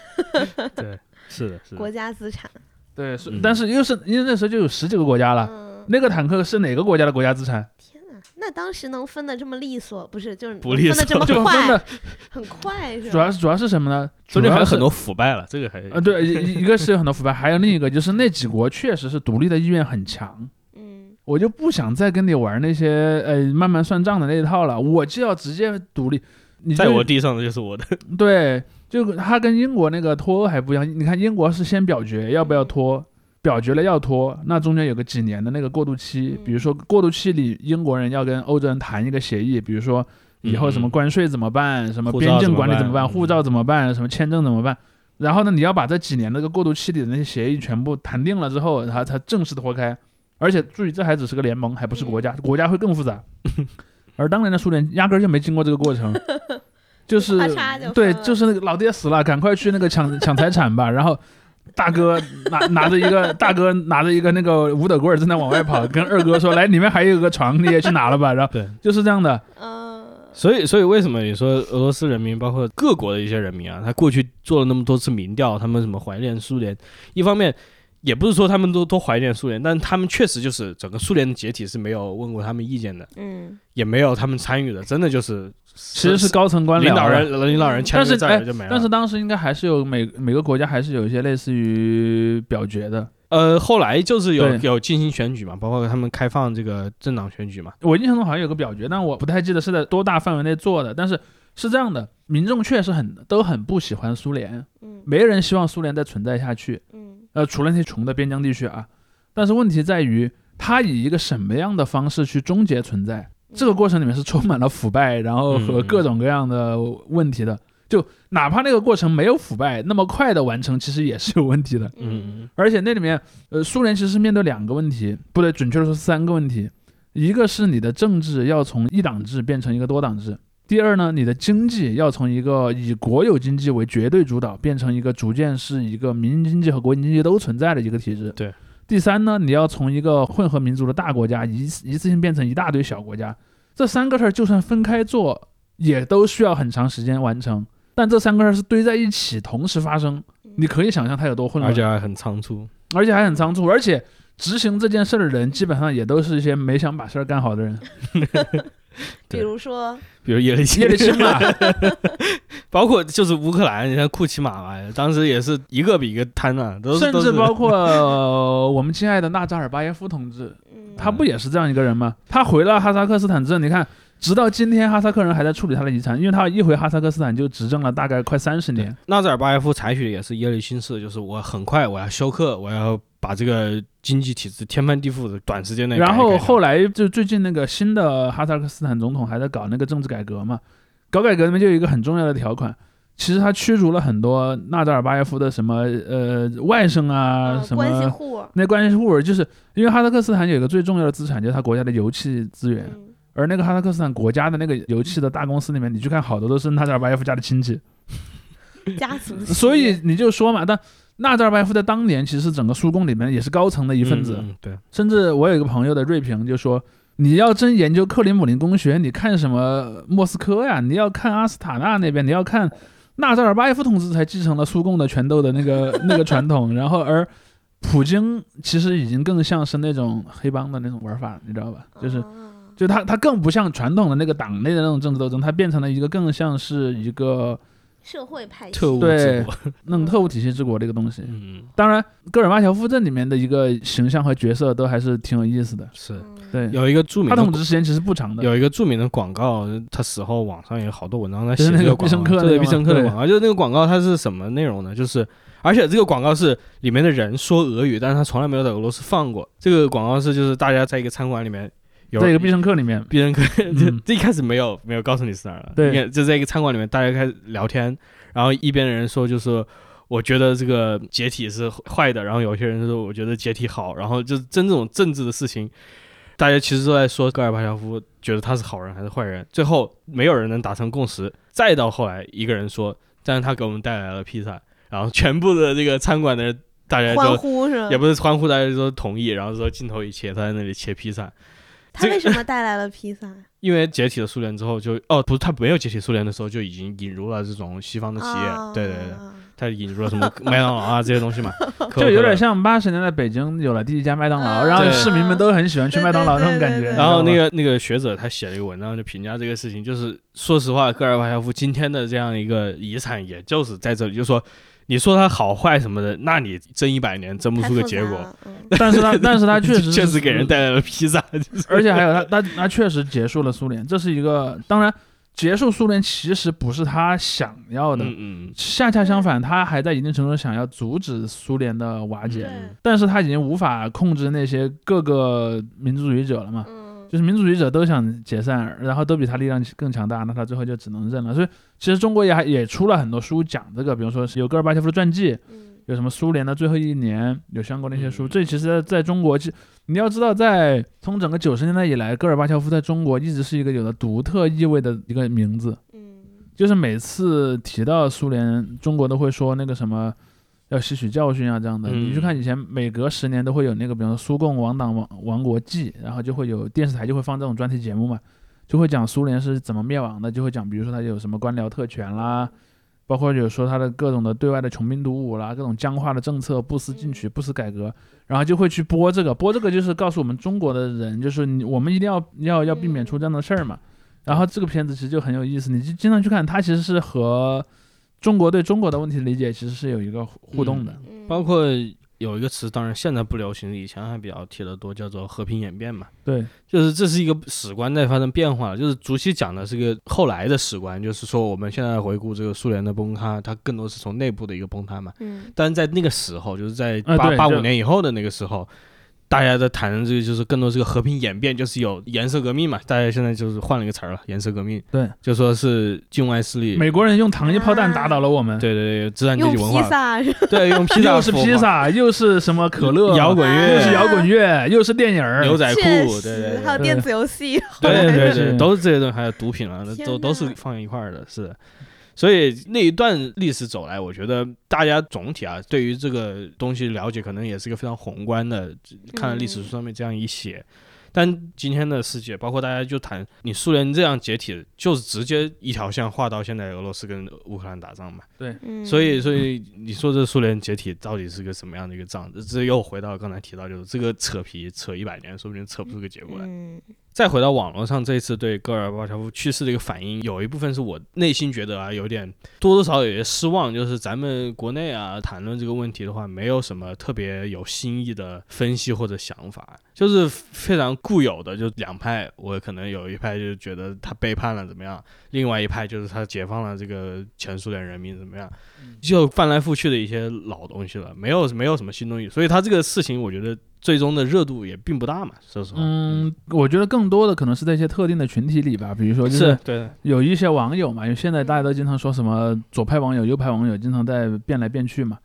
A: (laughs)
B: 对，是的，是的，
C: 国家资产。
A: 对，是
B: 嗯
A: 但是又是因为那时候就有十几个国家了，
C: 嗯，
A: 那个坦克是哪个国家的国家资产？
C: 天哪，那当时能分的这么利索，不是就是
B: 不利
C: 分的这么
A: 就分
C: 快
A: 的，
C: 很快是吧？
A: 主要是主要是什么呢？
B: 中间还有
A: 主要是
B: 很多腐败了，这个还
A: 啊，对，一一个是有很多腐败，还有另一个就是那几国确实是独立的意愿很强，
C: 嗯
A: 我就不想再跟你玩那些呃慢慢算账的那一套了，我就要直接独立。你就
B: 在我地上的就是我的。
A: 对，就它跟英国那个脱欧还不一样。你看英国是先表决要不要脱，表决了要脱，那中间有个几年的那个过渡期，比如说过渡期里英国人要跟欧洲人谈一个协议，比如说以后什么
B: 嗯
A: 关税怎么办，什么边境管理怎么办，
B: 嗯
A: 护照怎么办，什么签证怎么办。然后呢，你要把这几年那个过渡期里的那些协议全部谈定了之后，然后才正式脱开。而且注意，这还只是个联盟，还不是国家，(laughs) 国家会更复杂。而当年的苏联压根儿就没经过这个过程，就是对，就是那个老爹死了，赶快去那个抢抢财产吧。然后大哥拿 (laughs) 拿着一个大哥拿着一个那个五斗棍正在往外跑，跟二哥说：“ (laughs) 来，里面还有个床，你也去拿了吧。”然后
B: 对，
A: 就是这样的。
C: 嗯
B: 所以，所以为什么你说俄罗斯人民，包括各国的一些人民啊，他过去做了那么多次民调，他们什么怀念苏联，一方面也不是说他们都都怀念苏联，但他们确实就是整个苏联的解体是没有问过他们意见的，
C: 嗯
B: 也没有他们参与的，真的就是
A: 其实是高层官僚
B: 领导人领导人签字
A: 但是哎
B: 儿就没了。
A: 但是当时应该还是有每每个国家还是有一些类似于表决的。
B: 呃，后来就是有有进行选举嘛，包括他们开放这个政党选举嘛，
A: 我印象中好像有个表决，但我不太记得是在多大范围内做的。但是是这样的，民众确实很都很不喜欢苏联，
C: 嗯
A: 没人希望苏联再存在下去。
C: 嗯
A: 呃，除了那些穷的边疆地区啊，但是问题在于，它以一个什么样的方式去终结存在？这个过程里面是充满了腐败，然后和
B: 嗯
A: 各种各样的问题的。就哪怕那个过程没有腐败，那么快的完成，其实也是有问题的。
B: 嗯，
A: 而且那里面，呃，苏联其实是面对两个问题，不对，准确的说三个问题。一个是你的政治要从一党制变成一个多党制；第二呢，你的经济要从一个以国有经济为绝对主导，变成一个逐渐是一个民营经济和国营经济都存在的一个体制。
B: 对。
A: 第三呢，你要从一个混合民族的大国家一次一次性变成一大堆小国家。这三个事儿就算分开做，也都需要很长时间完成。但这三个事儿是堆在一起同时发生，你可以想象它有多混乱。
B: 而且还很仓促。
A: 而且还很仓促，而且执行这件事儿的人基本上也都是一些没想把事儿干好的人。(laughs) (laughs)
C: 比如说
B: 比如叶利钦
A: 叶利钦嘛，(laughs)
B: 包括就是乌克兰，你看库奇马嘛，当时也是一个比一个贪啊，都是
A: 甚至包括、呃我们亲爱的纳扎尔巴耶夫同志，
C: 嗯
A: 他不也是这样一个人吗？他回了哈萨克斯坦之后，你看，直到今天哈萨克人还在处理他的遗产，因为他一回哈萨克斯坦就执政了大概快三十年。
B: 纳扎尔巴耶夫采取的也是耶利钦式，就是我很快我要休克，我要把这个经济体制天翻地覆的短时间内改改
A: 然后后来就最近那个新的哈萨克斯坦总统还在搞那个政治改革嘛，搞改革里面就有一个很重要的条款，其实他驱逐了很多纳扎尔巴耶夫的什么呃外甥啊，
C: 嗯
A: 什么
C: 关系户，
A: 那关系户，就是因为哈萨克斯坦有一个最重要的资产，就是他国家的油气资源，
C: 嗯
A: 而那个哈萨克斯坦国家的那个油气的大公司里面，你去看好多都是纳扎尔巴耶夫家的亲戚，
C: 家族，(laughs)
A: 所以你就说嘛，但。纳扎尔巴耶夫在当年其实整个苏共里面也是高层的一份子，
B: 嗯嗯对，
A: 甚至我有一个朋友的锐评就说，你要真研究克里姆林宫学，你看什么莫斯科呀？你要看阿斯塔纳那边，你要看纳扎尔巴耶夫同志才继承了苏共的拳斗的那个那个传统，然后而普京其实已经更像是那种黑帮的那种玩法，你知道吧？就是
C: 哦
A: 就他他更不像传统的那个党内的那种政治斗争，他变成了一个更像是一个
C: 社会派系
B: 特务
A: 对
B: 之国，
A: 那种特务体系之国这个东西。
B: 嗯，
A: 当然，戈尔巴乔夫这里面的一个形象和角色都还是挺有意思的。
B: 是
C: 嗯
A: 对，
B: 有一个著名的
A: 他统治时间其实不长的。
B: 有一个著名的广告，他死后网上有好多文章在
A: 写那个必胜客那个吗
B: 对必胜客的广告，就是那个广告它是什么内容呢？就是而且这个广告是里面的人说俄语，但是他从来没有在俄罗斯放过。这个广告是就是大家在一个餐馆里面有
A: 在一个必胜客里面，
B: 必胜客，这一开始没有没有告诉你是哪儿的，
A: 对
B: 就在一个餐馆里面，大家开始聊天，然后一边的人说就是。我觉得这个解体是坏的，然后有些人说我觉得解体好，然后就是真这种政治的事情，大家其实都在说戈尔巴乔夫觉得他是好人还是坏人，最后没有人能达成共识。再到后来，一个人说，但是他给我们带来了披萨，然后全部的这个餐馆的人大家
C: 欢
B: 都
C: 呼是吧
B: 也？不是欢呼，大家都同意，然后说镜头一切，他在那里切披萨。
C: 他为什么带来了披萨？(laughs)
B: 因为解体了苏联之后就，哦，不是他没有解体苏联的时候就已经引入了这种西方的企业，
C: 啊
B: 对对对，他引入了什么麦当劳啊这些东西嘛，(laughs)
A: 就有点像八十年代北京有了第一家麦当劳，
C: 嗯
A: 然后市民们都很喜欢去麦当劳那种感觉。
B: 然后那
A: 个
B: 个那个学者他写了一个文章，就评价这个事情，就是说实话，戈尔巴乔夫今天的这样一个遗产，也就是在这里，就是说，你说他好坏什么的，那你争一百年争不出个结果，(laughs)
A: 但是他 (laughs) 但是他确实
B: 确实给人带来了披萨，(laughs) 就是
A: 而且还有他他他确实结束了苏联，这是一个当然结束苏联其实不是他想要的，
B: 嗯嗯。
A: 恰恰相反，他还在一定程度上想要阻止苏联的瓦解，
B: 嗯
A: 但是他已经无法控制那些各个民族主义者了嘛。
C: 嗯
A: 就是民主主义者都想解散，然后都比他力量更强大，那他最后就只能认了。所以其实中国也还也出了很多书讲这个，比如说是有戈尔巴乔夫的传记，
C: 嗯
A: 有什么苏联的最后一年，有相关的一些书。
B: 嗯
A: 这其实在在中国，其你要知道，在从整个九十年代以来，戈尔巴乔夫在中国一直是一个有着独特意味的一个名字。
C: 嗯
A: 就是每次提到苏联，中国都会说那个什么要吸取教训啊这样的。
B: 嗯
A: 你去看以前每隔十年都会有那个，比方说苏共亡党亡亡国记，然后就会有电视台就会放这种专题节目嘛，就会讲苏联是怎么灭亡的，就会讲比如说它有什么官僚特权啦。包括有说它的各种的对外的穷兵黩武啦，各种僵化的政策，不思进取，不思改革，然后就会去播这个，播这个就是告诉我们中国的人，就是你我们一定要要要避免出这样的事儿嘛。然后这个片子其实就很有意思，你就经常去看，它其实是和中国对中国的问题的理解其实是有一个互动的。
C: 嗯
B: 包括有一个词，当然现在不流行，以前还比较提的多，叫做和平演变嘛。
A: 对，
B: 就是这是一个史观在发生变化了，就是竹溪讲的是个后来的史观，就是说我们现在回顾这个苏联的崩塌，它更多是从内部的一个崩塌嘛。
C: 嗯
B: 但是在那个时候，就是在八八五年以后的那个时候，大家在谈的这个就是更多是个和平演变，就是有颜色革命嘛。大家现在就是换了一个词儿了，颜色革命，
A: 对，
B: 就说是境外势力。
A: 美国人用糖衣炮弹打倒了我们，
B: 对对对，资产阶级文化，
C: 萨是吧？
B: 对，用披萨
A: 又是披萨，又是什么可乐，
B: 摇滚乐。
A: 又是摇滚乐，又是电影儿，
B: 牛仔裤，
C: 确
B: 对对
C: 还有电子游戏，
B: 对对对都是这些东西，还有毒品啊，都都是放在一块儿的，是的。所以那一段历史走来，我觉得大家总体啊，对于这个东西了解，可能也是一个非常宏观的。看历史书上面这样一写，但今天的世界，包括大家就谈你苏联这样解体，就是直接一条线画到现在俄罗斯跟乌克兰打仗嘛。
C: 对
B: 所以，所以你说这苏联解体到底是个什么样的一个仗？这这又回到刚才提到，就是这个扯皮扯一百年，说不定扯不出个结果来。
C: 嗯
B: 再回到网络上，这一次对戈尔巴乔夫去世的一个反应，有一部分是我内心觉得啊，有点多多少少有些失望，就是咱们国内啊谈论这个问题的话，没有什么特别有新意的分析或者想法，就是非常固有的，就两派，我可能有一派就觉得他背叛了怎么样，另外一派就是他解放了这个前苏联人民怎么样，就翻来覆去的一些老东西了，没有没有什么新东西，所以他这个事情，我觉得最终的热度也并不大嘛，说实话，
A: 嗯，我觉得更多的可能是在一些特定的群体里吧，比如说就是
B: 对。
A: 有一些网友嘛，因为现在大家都经常说什么左派网友、右派网友，经常在变来变去嘛。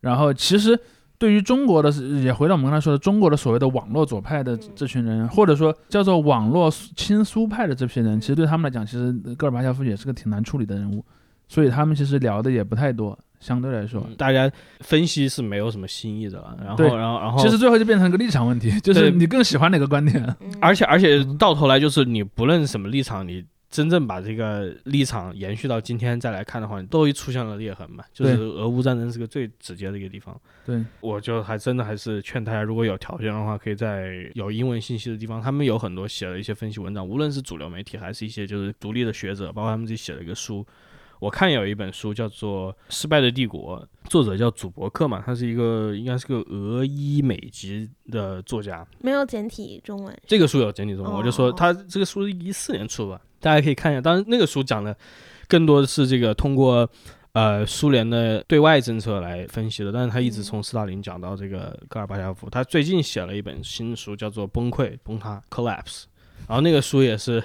A: 然后其实对于中国的，也回到我们刚才说的，中国的所谓的网络左派的这群人，或者说叫做网络亲苏派的这批人，其实对他们来讲，其实戈尔巴乔夫也是个挺难处理的人物，所以他们其实聊的也不太多，相对来说。
B: 嗯大家分析是没有什么新意的了，然后然后然后
A: 其实最后就变成一个立场问题，就是你更喜欢哪个观点？
C: 嗯
B: 而且而且到头来就是你不论什么立场，你真正把这个立场延续到今天再来看的话，都会出现了裂痕嘛。就是俄乌战争是个最直接的一个地方。
A: 对，
B: 我就还真的还是劝大家，如果有条件的话，可以在有英文信息的地方，他们有很多写了一些分析文章，无论是主流媒体还是一些就是独立的学者，包括他们自己写了一个书。我看有一本书叫做《失败的帝国》，作者叫祖伯克嘛，他是一个应该是个俄裔美籍的作家，
C: 没有简体中文，
B: 这个书有简体中文，
C: 哦
B: 我就说他这个书是一四年出吧，大家可以看一下。当然，那个书讲的更多的是这个通过呃苏联的对外政策来分析的，但是他一直从斯大林讲到这个戈尔巴乔夫。他最近写了一本新书，叫做《崩溃崩塌》（Collapse），然后那个书也是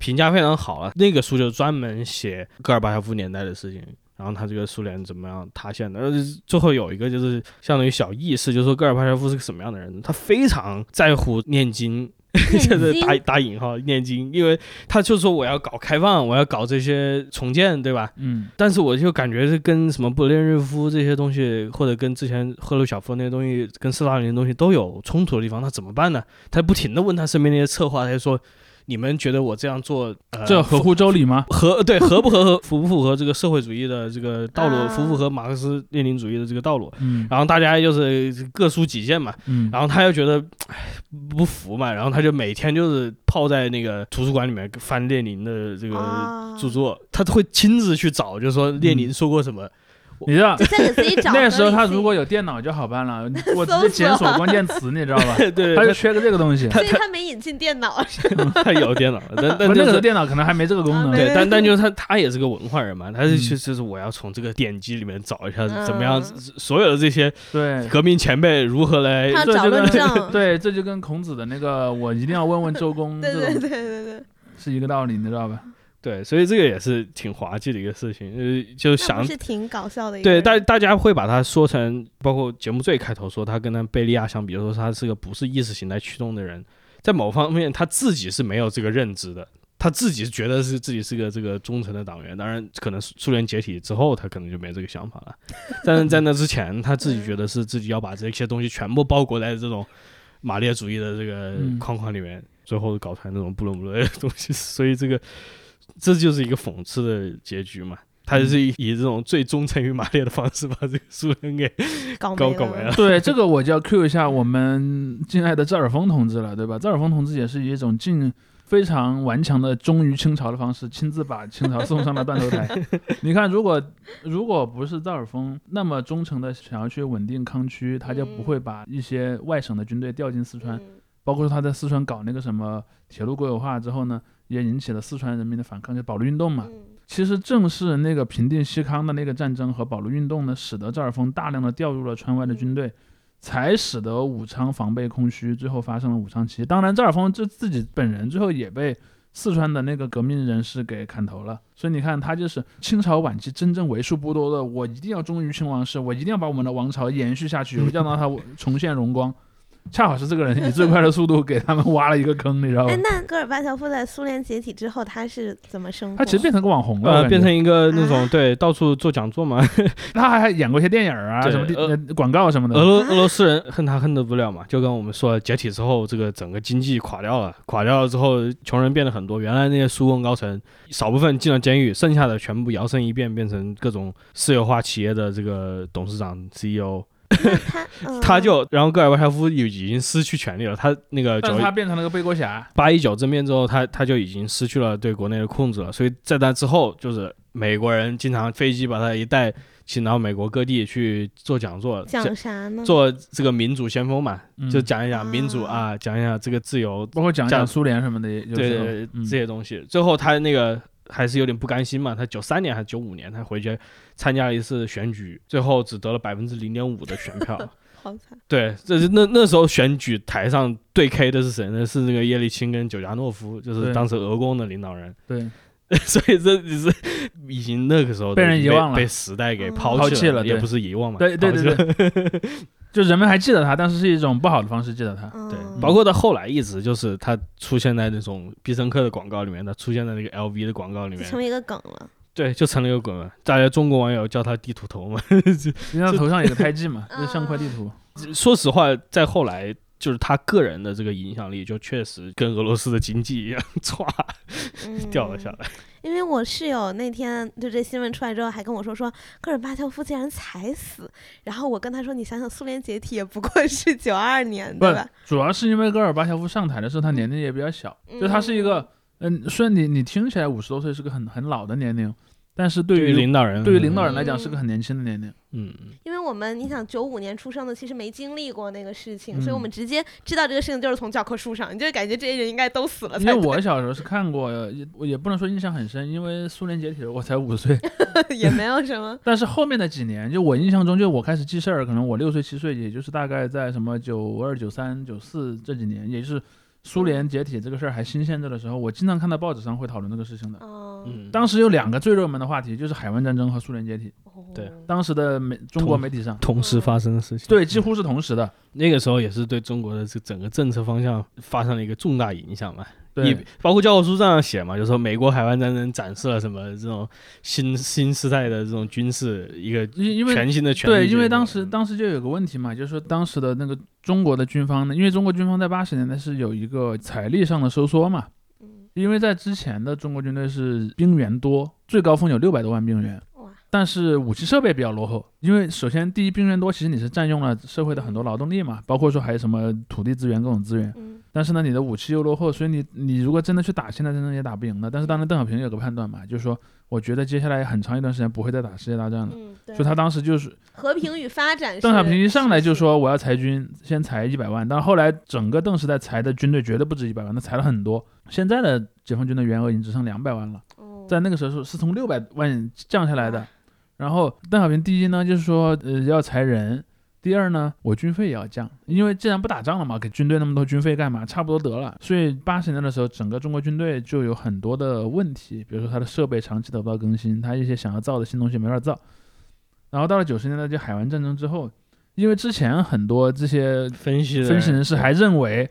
B: 评价非常好啊。那个书就专门写戈尔巴乔夫年代的事情。然后他这个苏联怎么样塌陷的？呃最后有一个就是相当于小意识，就是说戈尔巴乔夫是个什么样的人？他非常在乎念经，(laughs) (laughs) 就是打打引号念经，因为他就说我要搞开放，我要搞这些重建，对吧？
A: 嗯，
B: 但是我就感觉是跟什么勃列日夫这些东西，或者跟之前赫鲁晓夫那些东西，跟斯大林的东西都有冲突的地方，那怎么办呢？他不停的问他身边那些策划，他就说。你们觉得我这样做，呃，
A: 这合乎周礼吗？
B: 合对合不合合符不符合这个社会主义的这个道路，
C: 啊
B: 符不符合马克思列宁主义的这个道路？
A: 嗯
B: 然后大家就是各抒己见嘛，
A: 嗯，
B: 然后他又觉得唉不服嘛，然后他就每天就是泡在那个图书馆里面翻列宁的这个
C: 啊
B: 著作，他会亲自去找，就是说列宁说过什么。
A: 你知道 (laughs) 那时候他如果有电脑就好办了，(laughs) 我直
C: 搜
A: 接检索
C: 索
A: 关键词，你知道吧？(laughs)
B: 对
A: 他就缺个这个东西。
C: 所以他没引进电脑，
B: 他他有电脑，但但
A: 不那候。电脑可能还没这个功能。
C: 啊
B: 对，但但就是他，他也是个文化人嘛，他是就是我要从这个典籍里面找一下怎么样
C: 嗯，
B: 所有的这些
A: 对
B: 革命前辈如何来
C: 他找
A: 这就跟
C: 论证。
A: 对，这就跟孔子的那个我一定要问问周公
C: 对
A: 这种
C: 对对对对，
A: 是一个道理，你知道吧？
B: 对，所以这个也是挺滑稽的一个事情，呃，就想
C: 不是挺搞笑的一个
B: 对，大大家会把它说成，包括节目最开头说他跟他贝利亚相比，说他是个不是意识形态驱动的人，在某方面他自己是没有这个认知的，他自己觉得是自己是个这个忠诚的党员，当然可能苏苏联解体之后他可能就没这个想法了，但是在那之前他自己觉得是自己要把这些东西全部包裹在这种马列主义的这个
A: 嗯。
B: 框框里面，最后搞出来那种不伦不类的 (laughs) 东西，所以这个这就是一个讽刺的结局嘛。他就是以以这种最忠诚于马列的方式把这个苏联给
C: 搞
B: 搞搞没了。
A: 对，这个我就要 cue 一下我们敬爱的赵尔丰同志了，对吧？赵尔丰同志也是以一种尽非常顽强的忠于清朝的方式，亲自把清朝送上了断头台。(laughs) 你看，如果如果不是赵尔丰那么忠诚的想要去稳定康区，他就不会把一些外省的军队调进四川。
C: 嗯
A: 包括说他在四川搞那个什么铁路国有化之后呢，也引起了四川人民的反抗，就保路运动嘛。
C: 嗯
A: 其实正是那个平定西康的那个战争和保路运动呢，使得赵尔丰大量的调入了川外的军队，才使得武昌防备空虚，最后发生了武昌起义。当然，赵尔丰这自己本人最后也被四川的那个革命人士给砍头了。所以你看，他就是清朝晚期真正为数不多的，我一定要忠于清王室，我一定要把我们的王朝延续下去，我要让它重现荣光。恰好是这个人以最快的速度给他们挖了一个坑，你知道吗
C: 哎，？那戈尔巴乔夫在苏联解体之后，他是怎么生活？
A: 他其实变成个网红了，
B: 呃，变成一个那种
C: 啊
B: 对到处做讲座嘛，(laughs)
A: 他还还演过一些电影啊，什么地
B: 呃
A: 呃广告什么的。
B: 俄罗俄罗斯人恨他恨得不了嘛，就跟我们说解体之后，这个整个经济垮掉了，垮掉了之后，穷人变得很多，原来那些苏共高层少部分进了监狱，剩下的全部摇身一变变成各种私有化企业的这个董事长 CEO，
C: 那他 (laughs) 嗯。
B: 他就然后戈尔巴乔夫已已经失去权力了，他那个九
A: 但他变成了个背锅侠，
B: 八一九政变之后，他他就已经失去了对国内的控制了，所以在那之后，就是美国人经常飞机把他一带，请到美国各地去做讲座，
C: 讲啥呢？
B: 做这个民主先锋嘛，
A: 嗯。
B: 就讲一讲民主
C: 啊
B: 啊，讲一讲这个自由，
A: 包括讲一
B: 讲
A: 讲苏联什么的，
B: 对对对
A: 嗯。
B: 这些东西。最后他那个还是有点不甘心嘛，他九三年还是九五年，他回去参加了一次选举，最后只得了百分之零点五的选票。(laughs)
C: 好惨。
B: 对，这是那那时候选举台上对 K 的是谁呢？是那个叶利钦跟久加诺夫，就是当时俄共的领导人。
A: 对，(laughs)
B: 所以这只是已经那个时候
A: 被人遗忘了
B: 被时代给
C: 嗯
B: 抛
A: 抛弃
B: 了，也不是遗忘嘛。
A: 对对对对，(laughs) 就人们还记得他，但是是一种不好的方式记得他。
B: 对，
C: 嗯
B: 包括到后来一直就是他出现在那种必胜客的广告里面，他出现在那个 LV 的广告里面，
C: 成为一个梗了。
B: 对，就成了一个梗了。大家中国网友叫他地图头嘛。
A: 因为他头上有个 (laughs) 胎记嘛，
C: 嗯
A: 就像块地图。
B: 说实话，在后来就是他个人的这个影响力，就确实跟俄罗斯的经济一样，(laughs) 歘
C: 嗯
B: 掉了下来。
C: 因为我室友那天就这新闻出来之后，还跟我说说戈尔巴乔夫竟然才死，然后我跟他说，你想想苏联解体也不过是九二年，
A: 不
C: 对吧？，
A: 主要是因为戈尔巴乔夫上台的时候，他年龄也比较小，就他是一个，嗯，虽然你你听起来五十多岁是个很很老的年龄，但是对
B: 对于
A: 于
B: 领导人，
A: 对于领导人来讲
C: 嗯
A: 是个很年轻的年龄。
B: 嗯，
C: 因为我们你想九五年出生的，其实没经历过那个事情，
A: 嗯
C: 所以我们直接知道这个事情就是从教科书上，你就感觉这些人应该都死了
A: 因为，我小时候是看过，也我也不能说印象很深，因为苏联解体了我才五岁，(laughs)
C: 也没有什么。(laughs)
A: 但是后面的几年，就我印象中，就我开始记事儿，可能我六岁七岁，也就是大概在什么九二、九三、九四这几年，也就是苏联解体这个事儿还新鲜着的时候，我经常看到报纸上会讨论这个事情的。
C: 嗯，
B: 嗯，
A: 当时有两个最热门的话题，就是海湾战争和苏联解体。
B: 对。
C: 哦
A: 当时的媒中国媒体上，
B: 同时发生的事情，
A: 对，几乎是同时的。
B: 那个时候也是对中国的这整个政策方向发生了一个重大影响嘛。
A: 对，
B: 包括教科书上写嘛，就说美国海湾战争展示了什么这种新新时代的这种军事一个
A: 因因为
B: 全新的权力
A: 对，因为当时当时就有个问题嘛，就是说当时的那个中国的军方呢，因为中国军方在八十年代是有一个财力上的收缩嘛，
C: 嗯
A: 因为在之前的中国军队是兵员多，最高峰有六百多万兵员，但是武器设备比较落后。因为首先第一兵源多，其实你是占用了社会的很多劳动力嘛，包括说还有什么土地资源各种资源。
C: 嗯
A: 但是呢，你的武器又落后，所以你你如果真的去打现代战争也打不赢的。但是当时邓小平有个判断嘛，就是说我觉得接下来很长一段时间不会再打世界大战了。
C: 嗯，对
A: 所以他当时就是
C: 和平与发展。
A: 邓小平一上来就说我要裁军，先裁一百万，但后来整个邓时代裁的军队绝对不止一百万，他裁了很多。现在的解放军的员额已经只剩两百万了，
C: 哦，
A: 在那个时候是是从六百万降下来的。然后邓小平第一呢就是说呃要裁人，第二呢我军费也要降，因为既然不打仗了嘛，给军队那么多军费干嘛？差不多得了。所以八十年代的时候，整个中国军队就有很多的问题，比如说它的设备长期得不到更新，它一些想要造的新东西没法造。然后到了九十年代就海湾战争之后，因为之前很多这些
B: 分析
A: 分析人士还认为，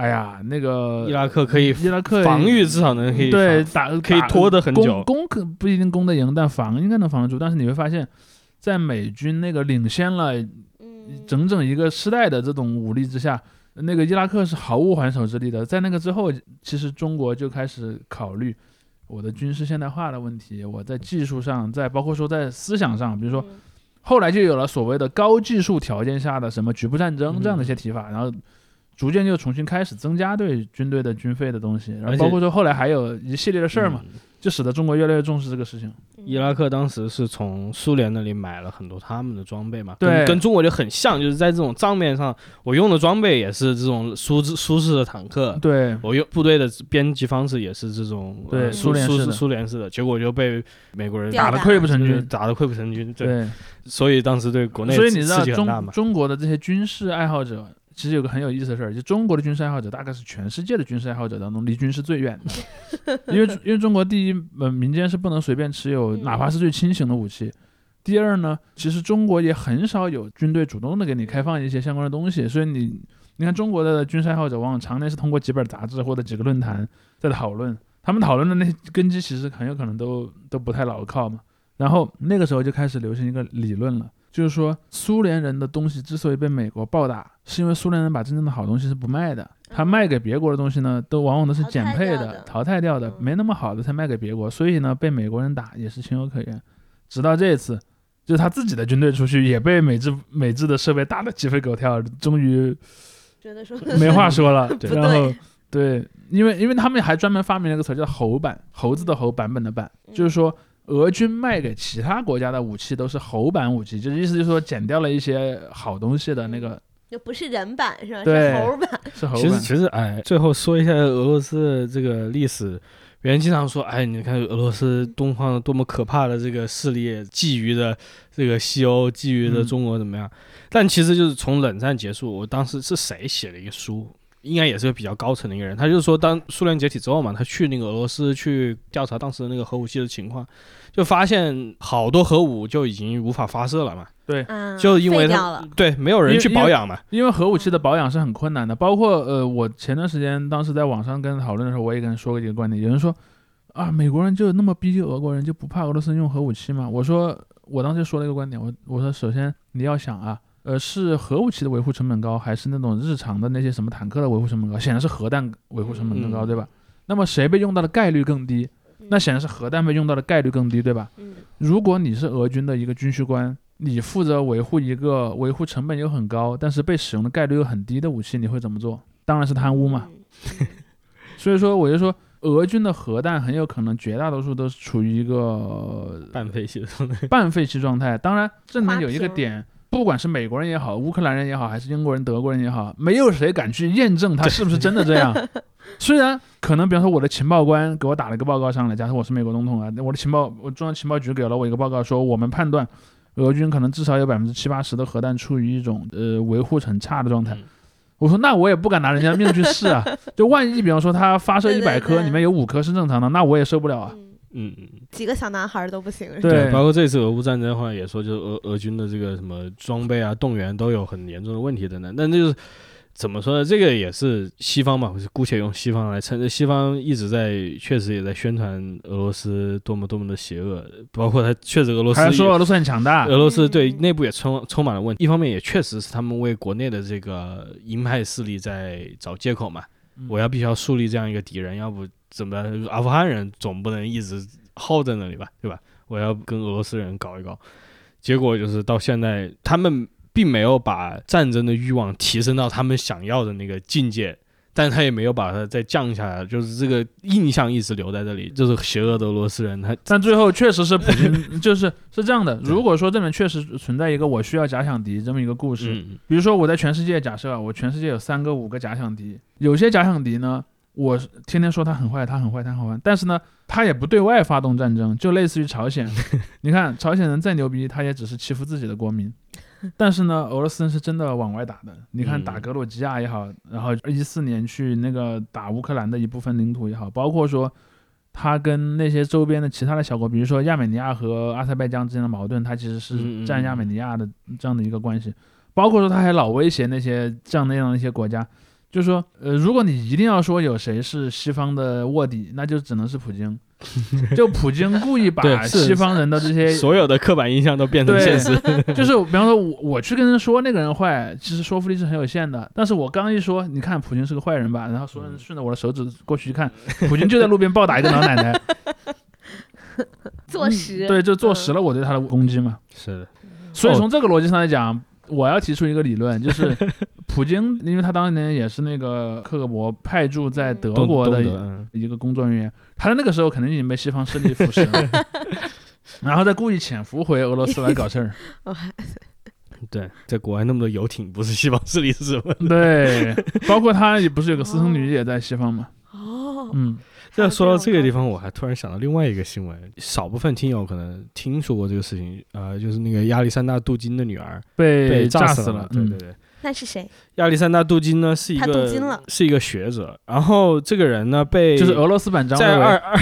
A: 哎呀，那个
B: 伊拉克可以
A: 伊拉克
B: 防御至少能可以
A: 对打打
B: 可以拖得很久
A: 攻可不一定攻得赢，但防应该能防得住。但是你会发现，在美军那个领先了
C: 嗯，
A: 整整一个世代的这种武力之下，那个伊拉克是毫无还手之力的。在那个之后，其实中国就开始考虑我的军事现代化的问题，我在技术上，在包括说在思想上，比如说
C: 嗯
A: 后来就有了所谓的高技术条件下的什么局部战争这样的一些提法，然后逐渐就重新开始增加对军队的军费的东西，然后包括说后来还有一系列的事儿嘛，
B: 嗯。
A: 就使得中国越来越重视这个事情。
B: 伊拉克当时是从苏联那里买了很多他们的装备嘛，
A: 对。
B: 跟跟中国就很像，就是在这种账面上，我用的装备也是这种苏苏式的坦克，
A: 对，
B: 我用部队的编辑方式也是这种
A: 对
B: 呃苏
A: 联式的。
B: 苏联式的，结果就被美国人
A: 打得溃不成军。
B: 打得溃不成军，对，
A: 对，
B: 所以当时对国内
A: 所以你知道
B: 刺激很大嘛，
A: 中中国的这些军事爱好者，其实有个很有意思的事儿，就中国的军事爱好者大概是全世界的军事爱好者当中离军事最远的，(laughs) 因为因为中国第一，呃，民间是不能随便持有
C: 嗯
A: 哪怕是最轻型的武器。第二呢，其实中国也很少有军队主动的给你开放一些相关的东西，所以你你看中国的军事爱好者往往常年是通过几本杂志或者几个论坛在讨论，他们讨论的那些根基其实很有可能都都不太牢靠嘛。然后那个时候就开始流行一个理论了，就是说苏联人的东西之所以被美国暴打，是因为苏联人把真正的好东西是不卖的，他卖给别国的东西呢，都往往都是减配的、
C: 淘汰掉的
A: 没那么好的才卖给别国，所以呢，被美国人打也是情有可原。直到这一次，就是他自己的军队出去也被美制美制的设备打得鸡飞狗跳，终于
C: 觉得说 (laughs)
A: 没话说了。
C: 不
A: 然后
C: 对，
A: 因为因为他们还专门发明了一个词叫“猴版”，猴子的猴，版本的版，
C: 嗯
A: 就是说俄军卖给其他国家的武器都是猴版武器，就是意思就是说减掉了一些好东西的那个
C: 就不是人版是吧？
A: 对
C: 是猴版。
A: 是猴版。
B: 其实其实哎，最后说一下俄罗斯的这个历史。别人经常说，哎，你看俄罗斯东方多么可怕的这个势力，觊觎的这个西欧，觊觎的
A: 嗯
B: 中国怎么样？但其实就是从冷战结束，我当时是谁写了一个书，应该也是个比较高层的一个人，他就是说，当苏联解体之后嘛，他去那个俄罗斯去调查当时的那个核武器的情况，就发现好多核武就已经无法发射了嘛，
A: 对，
C: 啊，
B: 就因为他对，没有人去保养嘛，
A: 因为核武器的保养是很困难的，包括呃，我前段时间当时在网上跟人讨论的时候，我也跟人说过一个观点，有人说啊，美国人就那么逼俄国人就不怕俄罗斯用核武器吗？我说我当时说了一个观点，我我说首先你要想啊，呃，是核武器的维护成本高，还是那种日常的那些什么坦克的维护成本高？显然是核弹维护成本更高，
B: 嗯
A: 对吧？那么谁被用到的概率更低？那显然是核弹被用到的概率更低，对吧？
C: 嗯
A: 如果你是俄军的一个军需官，你负责维护一个维护成本又很高，但是被使用的概率又很低的武器，你会怎么做？当然是贪污嘛。
C: 嗯 (laughs)
A: 所以说，我就说，俄军的核弹很有可能绝大多数都是处于一个
B: 半废弃的状态。
A: 半废弃状态。当然，这里面有一个点，不管是美国人也好，乌克兰人也好，还是英国人、德国人也好，没有谁敢去验证他是不是真的这样。(laughs) 虽然可能，比方说我的情报官给我打了一个报告上来，假设我是美国总统啊，我的情报，我中央情报局给了我一个报告，说我们判断俄军可能至少有百分之七八十的核弹处于一种呃维护很差的状态。
B: 嗯
A: 我说那我也不敢拿人家的命去试啊，(laughs) 就万一比方说他发射一百颗，里面有五颗是正常的，那我也受不了啊。
C: 嗯
B: 嗯嗯。
C: 几个小男孩儿都不行，是吧
A: 对
B: 包括这次俄乌战争的话，也说就是俄俄军的这个什么装备啊、动员都有很严重的问题等等。但就是怎么说呢？这个也是西方嘛，姑且用西方来称。西方一直在确实也在宣传俄罗斯多么多么的邪恶，包括他确实俄罗斯也
A: 还说俄罗斯很强大，
B: 俄罗斯对
C: 嗯
B: 内部也充充满了问题，一方面也确实是他们为国内的这个鹰派势力在找借口嘛，
A: 嗯
B: 我要必须要树立这样一个敌人，要不怎么阿富汗人总不能一直耗在那里吧，对吧？我要跟俄罗斯人搞一搞。结果就是到现在，他们并没有把战争的欲望提升到他们想要的那个境界。但他也没有把它再降下来，就是这个印象一直留在这里，就是邪恶的俄罗斯人。他
A: 但最后确实是普 (laughs) 京，就是是这样的。如果说这里面确实存在一个我需要假想敌这么一个故事，比如说我在全世界假设我全世界有三个五个假想敌，有些假想敌呢，我天天说他很坏，他很坏，他很坏，但是呢，他也不对外发动战争，就类似于朝鲜。(laughs) 你看朝鲜人再牛逼，他也只是欺负自己的国民。(laughs) 但是呢，俄罗斯人是真的往外打的。你看打格鲁吉亚也好，然后一四年去那个打乌克兰的一部分领土也好，包括说他跟那些周边的其他的小国，比如说亚美尼亚和阿塞拜疆之间的矛盾，他其实是占亚美尼亚的这样的一个关系。包括说他还老威胁那些这样那样的一些国家。就是说，呃，如果你一定要说有谁是西方的卧底，那就只能是普京。(laughs) 就普京故意把西方人的这些
B: 所有的刻板印象都变成现实。(laughs)
A: 就是比方说，我我去跟人说那个人坏，其实说服力是很有限的。但是我刚一说，你看普京是个坏人吧，然后所有人顺着我的手指过去一看，普京就在路边暴打一个老奶奶，(laughs)
C: 坐实。
A: 对，就坐实了我对他的攻击嘛。
B: 是的。
A: 所以从这个逻辑上来讲。我要提出一个理论，就是 (laughs) 普京，因为他当年也是那个克格勃派驻在德国的一个工作人员，他在那个时候肯定已经被西方势力腐蚀了，(laughs) (laughs) 然后再故意潜伏回俄罗斯来搞事儿。
B: 对，在国外那么多游艇，不是西方势力是什么？
A: 对，包括他也不是有个私生女也在西方吗？
C: 哦，
A: 嗯。
B: 这说到这个地方，我还突然想到另外一个新闻，少部分听友可能听说过这个事情，呃，就是那个亚历山大·杜金的女儿
A: 被
B: 被炸
A: 死
B: 了。对对对，
C: 那是谁？
B: 亚历山大·杜金呢，是一个是一个学者，然后这个人呢被 (laughs)
A: 就是俄罗斯版张
B: 在二二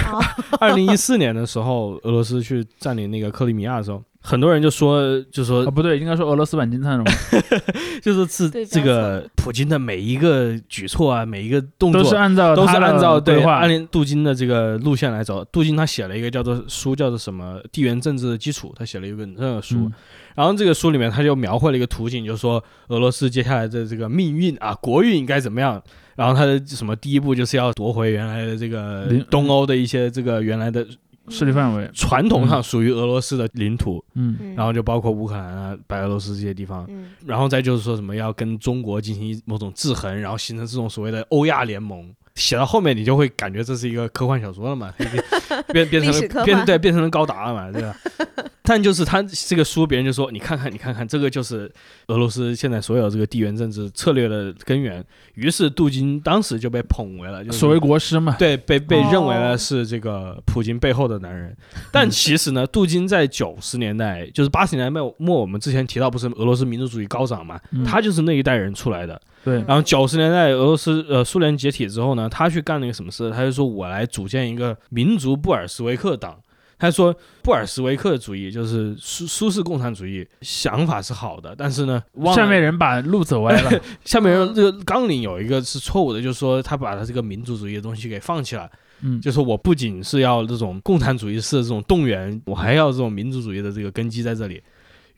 B: 二零一四年的时候，俄罗斯去占领那个克里米亚的时候。很多人就说，就说
A: 啊，不对，应该说俄罗斯版金灿荣，(laughs)
B: 就是是这个普京的每一个举措啊，每一个动作
A: 都是按照
B: 都是按照对
A: 按
B: 照杜金的这个路线来走。杜金他写了一个叫做书，叫做什么地缘政治的基础，他写了一本这个书。然后这个书里面他就描绘了一个图景，就是说俄罗斯接下来的这个命运啊，国运应该怎么样。然后他的什么第一步就是要夺回原来的这个东欧的一些这个原来的。
A: 势力范围。
B: 传统上属于俄罗斯的领土，
A: 嗯，
B: 然后就包括乌克兰啊、白俄罗斯这些地方，嗯，然后再就是说什么要跟中国进行某种制衡，然后形成这种所谓的欧亚联盟。写到后面你就会感觉这是一个科幻小说了嘛，变变成了变对变成了高达了嘛，对吧？但就是他这个书，别人就说你看看你看看，这个就是俄罗斯现在所有这个地缘政治策略的根源。于是杜金当时就被捧为了
A: 所谓国师嘛，
B: 对，被被认为了是这个普京背后的男人。但其实呢，杜金在九十年代，就是八十年代末，我们之前提到不是俄罗斯民族主义高涨嘛，他就是那一代人出来的。
A: 对，
B: 然后九十年代俄罗斯呃苏联解体之后呢，他去干了一个什么事？他就说我来组建一个民族布尔什维克党。他说，布尔什维克主义就是苏苏式共产主义，想法是好的，但是呢，
A: 下面人把路走歪了。
B: 下面人这个纲领有一个是错误的，就是说他把他这个民族主义的东西给放弃了。
A: 嗯，
B: 就是我不仅是要这种共产主义式的这种动员，我还要这种民族主义的这个根基在这里。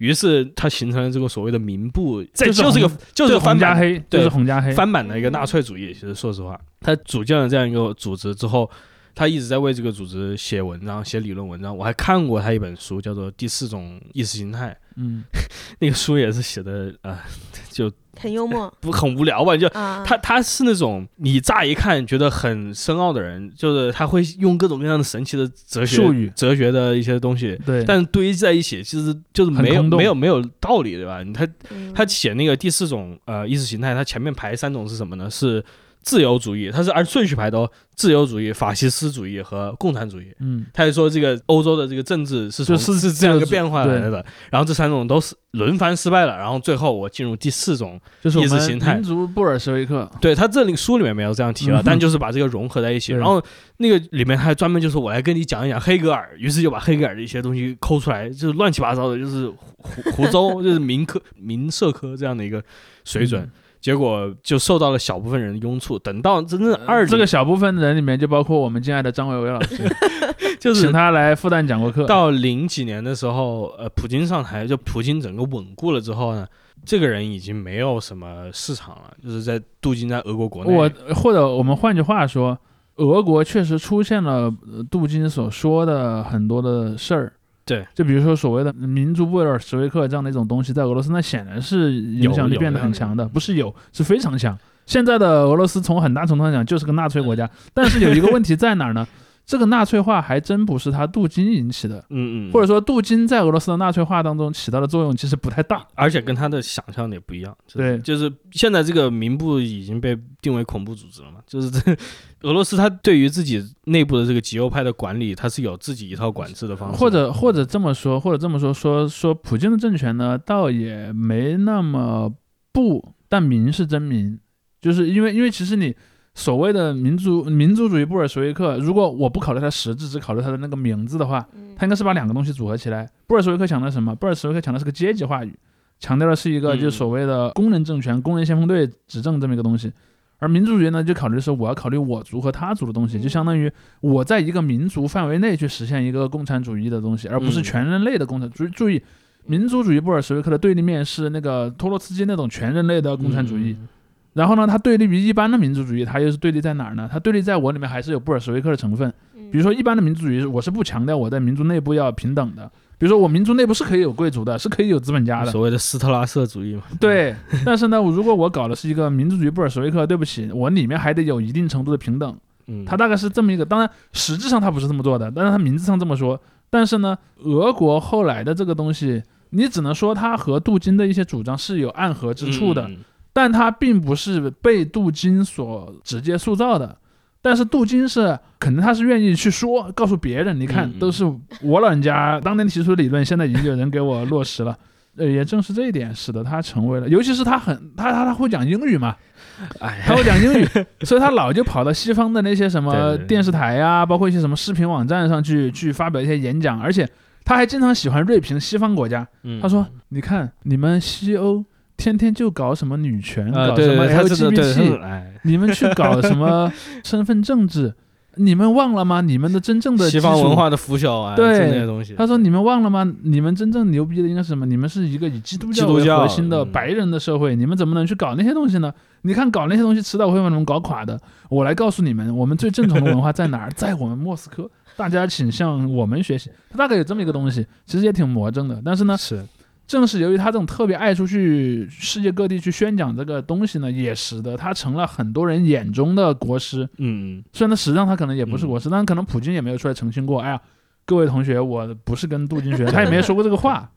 B: 于是他形成了这个所谓的民部，这就是个就是
A: 红加黑，就是红加黑
B: 翻版的一个纳粹主义。其实说实话，他组建了这样一个组织之后。他一直在为这个组织写文章、写理论文章。我还看过他一本书，叫做《第四种意识形态》。
A: 嗯，(laughs)
B: 那个书也是写的啊，(laughs) 就
C: 很幽默，(laughs)
B: 不很无聊吧？就他他是那种你乍一看觉得很深奥的人，就是他会用各种各样的神奇的哲学
A: 术语、
B: 哲学的一些东西，
A: 对，
B: 但堆在一起其实就是没有没有没有道理，对吧？他他写那个第四种呃意识形态，他前面排三种是什么呢？是。自由主义，它是按顺序排的哦。自由主义、法西斯主义和共产主义。
A: 嗯，
B: 他就说这个欧洲的这个政治是从
A: 是
B: 是这样一个变化来的。然后这三种都是轮番失败了。然后最后我进入第四种意识形态，
A: 民族布尔什维克。
B: 对他这里书里面没有这样提了，但就是把这个融合在一起。然后那个里面还专门就是我来跟你讲一讲黑格尔，于是就把黑格尔的一些东西抠出来，就是乱七八糟的，就是胡胡诌，就是民科民社科这样的一个水准。结果就受到了小部分人的拥簇。等到真正二
A: 这个小部分人里面，就包括我们敬爱的张维维老师，(laughs)
B: 就是
A: 请他来复旦讲过课。
B: 到零几年的时候，呃，普京上台，就普京整个稳固了之后呢，这个人已经没有什么市场了，就是在镀金在俄国国内。
A: 我或者我们换句话说，俄国确实出现了呃杜金所说的很多的事儿。
B: 对，
A: 就比如说所谓的民族布尔什维克这样的一种东西，在俄罗斯那显然是影响力变得很强的，不是有，是非常强。现在的俄罗斯从很大程度上讲就是个纳粹国家，(laughs) 但是有一个问题在哪儿呢？这个纳粹化还真不是他镀金引起的，
B: 嗯嗯，
A: 或者说镀金在俄罗斯的纳粹化当中起到的作用其实不太大，
B: 而且跟他的想象的也不一样。
A: 对，
B: 就是现在这个民部已经被定为恐怖组织了嘛，就是这俄罗斯他对于自己内部的这个极右派的管理，他是有自己一套管制的方式。
A: 或者或者这么说，或者这么说，说说普京的政权呢，倒也没那么不，但民是真民，就是因为因为其实你。所谓的民族民族主义布尔什维克，如果我不考虑它实质，只考虑它的那个名字的话，它应该是把两个东西组合起来。布尔什维克强调什么？布尔什维克强调是个阶级话语，强调的是一个就是所谓的工人政权、工人先锋队执政这么一个东西。而民族主义呢，就考虑的是我要考虑我族和他族的东西，就相当于我在一个民族范围内去实现一个共产主义的东西，而不是全人类的共产主义。注意，民族主义布尔什维克的对立面是那个托洛茨基那种全人类的共产主义。然后呢，它对立于一般的民族主义，它又是对立在哪儿呢？它对立在我里面还是有布尔什维克的成分。比如说，一般的民族主义，我是不强调我在民族内部要平等的。比如说，我民族内部是可以有贵族的，是可以有资本家的。
B: 所谓的斯特拉瑟主义嘛。
A: 对。但是呢，如果我搞的是一个民族主义布尔什维克，对不起，我里面还得有一定程度的平等。
B: 嗯。
A: 它大概是这么一个，当然实质上它不是这么做的，但是它名字上这么说。但是呢，俄国后来的这个东西，你只能说它和镀金的一些主张是有暗合之处的。但他并不是被镀金所直接塑造的，但是镀金是可能他是愿意去说，告诉别人，你看都是我老人家当年提出的理论，现在已经有人给我落实了。呃，也正是这一点，使得他成为了，尤其是他很他他他会讲英语嘛，
B: 哎，
A: 他会讲英语，(laughs) 所以他老就跑到西方的那些什么电视台呀，包括一些什么视频网站上去去发表一些演讲，而且他还经常喜欢锐评西方国家。他说：“你看你们西欧。”天天就搞什么女权，搞什么 LGBT，(laughs) 你们去搞什么 (laughs) 身份政治，你们忘了吗？你们的真正的
B: 西方文化的腐朽啊，
A: 对
B: 那些东西。
A: 他说：“你们忘了吗？你们真正牛逼的应该是什么？你们是一个以基督教为核心的白人的社会，你们怎么能去搞那些东西呢？你看搞那些东西，迟早会把你们搞垮的。我来告诉你们，我们最正统的文化在哪儿？(laughs) 在我们莫斯科。大家请向我们学习。他大概有这么一个东西，其实也挺魔怔的。但是呢，
B: 是。”
A: 正是由于他这种特别爱出去世界各地去宣讲这个东西呢，也使得他成了很多人眼中的国师。
B: 嗯，
A: 虽然他实际上他可能也不是国师，但可能普京也没有出来澄清过。哎呀，各位同学，我不是跟杜金学，(laughs) 他也没有说过这个话。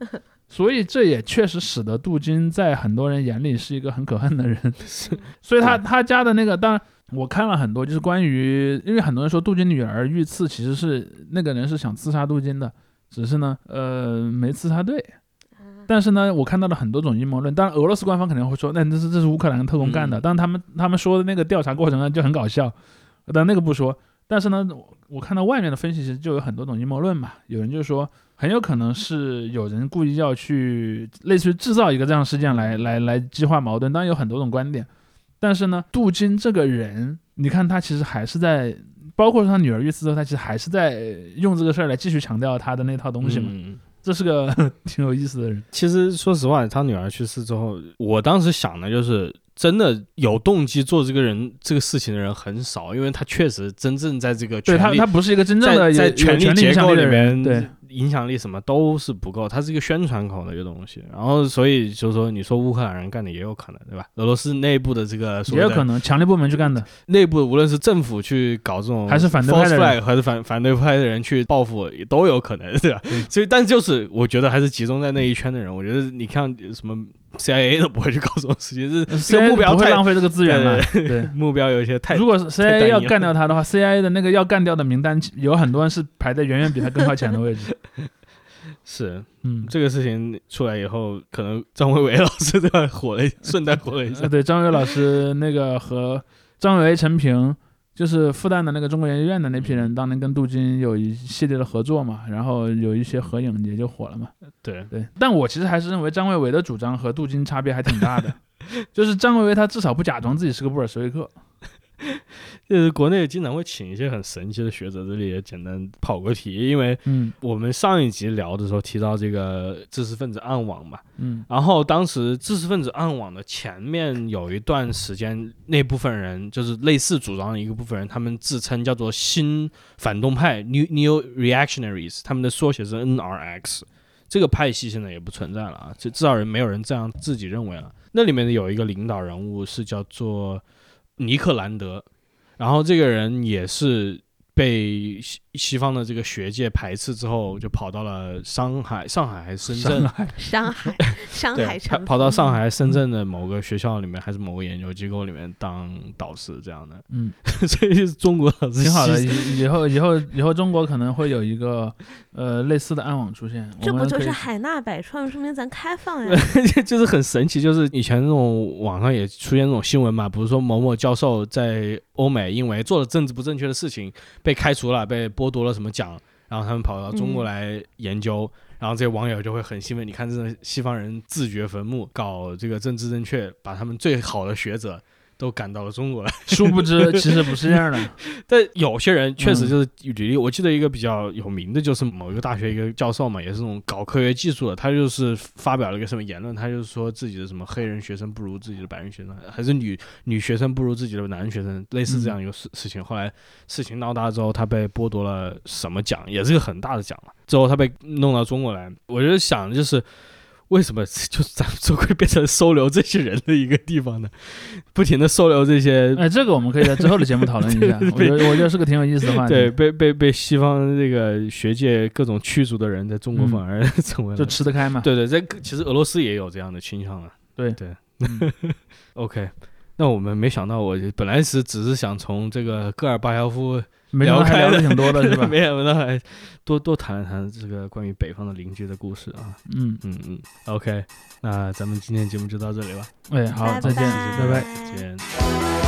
A: 所以这也确实使得杜金在很多人眼里是一个很可恨的人。(laughs) 所以他他家的那个，当然我看了很多，就是关于，因为很多人说杜金女儿遇刺，其实是那个人是想刺杀杜金的，只是呢，呃，没刺杀对。但是呢，我看到了很多种阴谋论。当然，俄罗斯官方肯定会说，那这是这是乌克兰特工干的。但是他们他们说的那个调查过程呢，就很搞笑。但那个不说。但是呢，我看到外面的分析其实就有很多种阴谋论嘛。有人就说，很有可能是有人故意要去类似于制造一个这样事件来来来激化矛盾。当然有很多种观点。但是呢，杜金这个人，你看他其实还是在，包括他女儿遇刺之后，他其实还是在用这个事儿来继续强调他的那套东西嘛。这是个 (laughs) 挺有意思的人。
B: 其实说实话，他女儿去世之后，我当时想的就是，真的有动机做这个人这个事情的人很少，因为他确实真正在这个
A: 对他他不是一个真正的
B: 在权力结构里面
A: 对。
B: 影响力什么都是不够，它是一个宣传口的一个东西。然后，所以就是说，你说乌克兰人干的也有可能，对吧？俄罗斯内部的这个
A: 也有可能，强力部门去干的。
B: 内部无论是政府去搞这种，
A: 还是反对派的人，
B: 还是反反对派的人去报复，也都有可能，对吧？所以，但就是我觉得还是集中在那一圈的人。我觉得你看什么。CIA 都不会去搞这种事情，是这个目标
A: 不会浪费这个资源了。对，(laughs)
B: 目标有一些太。
A: 如果是 CIA 要干掉他的话，CIA 的那个要干掉的名单有很多人是排在远远比他更靠前的位置。(laughs)
B: 是，
A: 嗯，
B: 这个事情出来以后，可能张伟伟老师对吧火了，顺带火了一下。
A: 对，张伟老师那个和张伟、陈平。就是复旦的那个中国研究院的那批人，当年跟杜金有一系列的合作嘛，然后有一些合影也就火了嘛。
B: 对
A: 对，但我其实还是认为张维维的主张和杜金差别还挺大的，(laughs) 就是张维维他至少不假装自己是个布尔什维克。(laughs)
B: 就是国内经常会请一些很神奇的学者，这里也简单跑个题，因为
A: 嗯
B: 我们上一集聊的时候提到这个知识分子暗网嘛，
A: 嗯
B: 然后当时知识分子暗网的前面有一段时间，那部分人就是类似主张的一个部分人，他们自称叫做新反动派 （New New Reactionaries），他们的缩写是 NRX。这个派系现在也不存在了啊，就至少人没有人这样自己认为了。那里面有一个领导人物是叫做尼克兰德，然后这个人也是被西西方的这个学界排斥之后，就跑到了上海、上海还是深圳
A: 上，海
C: 上海，(laughs) 上，海城
B: 跑跑到上海、深圳的某个学校里面，还是某个研究机构里面当导师这样的，
A: 嗯，(laughs)
B: 所以中国老师
A: 挺好的。以以后以后以后中国可能会有一个呃类似的暗网出现，
C: 这不就是海纳百川，说明咱开放呀。(laughs)
B: 就是很神奇，就是以前那种网上也出现那种新闻嘛，比如说某某教授在欧美因为做了政治不正确的事情被开除了，被剥夺了什么奖，然后他们跑到中国
C: 嗯
B: 来研究，然后这些网友就会很兴奋，你看这种西方人自掘坟墓，搞这个政治正确，把他们最好的学者都赶到了中国来。(laughs)
A: 殊不知其实不是这样的。(laughs)
B: 但有些人确实
A: 嗯
B: 就是举例，我记得一个比较有名的，就是某一个大学一个教授嘛，也是那种搞科学技术的，他就是发表了一个什么言论，他就是说自己的什么黑人学生不如自己的白人学生，还是女女学生不如自己的男学生，类似这样一个事事情。后来事情闹大之后，他被剥夺了什么奖，也是个很大的奖了。之后他被弄到中国来，我就想就是。为什么就是咱们就会变成收留这些人的一个地方呢？不停的收留这些
A: 哎，这个我们可以在 (laughs) 之后的节目讨论一下。我觉得我觉得是个挺有意思的话题。
B: 对，被被被西方这个学界各种驱逐的人，在中国
A: 嗯
B: 反而 (laughs) 成为了
A: 就吃得开嘛。
B: 对对，在其实俄罗斯也有这样的倾向了。
A: 对
B: 对
A: 嗯，(laughs)
B: OK。那我们没想到，我本来是只是想从这个戈尔巴乔夫
A: 聊
B: 开了
A: 挺多的 (laughs) 是吧？
B: 没有，那还多多谈一谈这个关于北方的邻居的故事啊。
A: 嗯，
B: 嗯嗯，OK。那咱们今天节目就到这里了，
A: 哎，好，
C: 拜
A: 再见，
C: 拜
A: 拜拜。
B: 再见。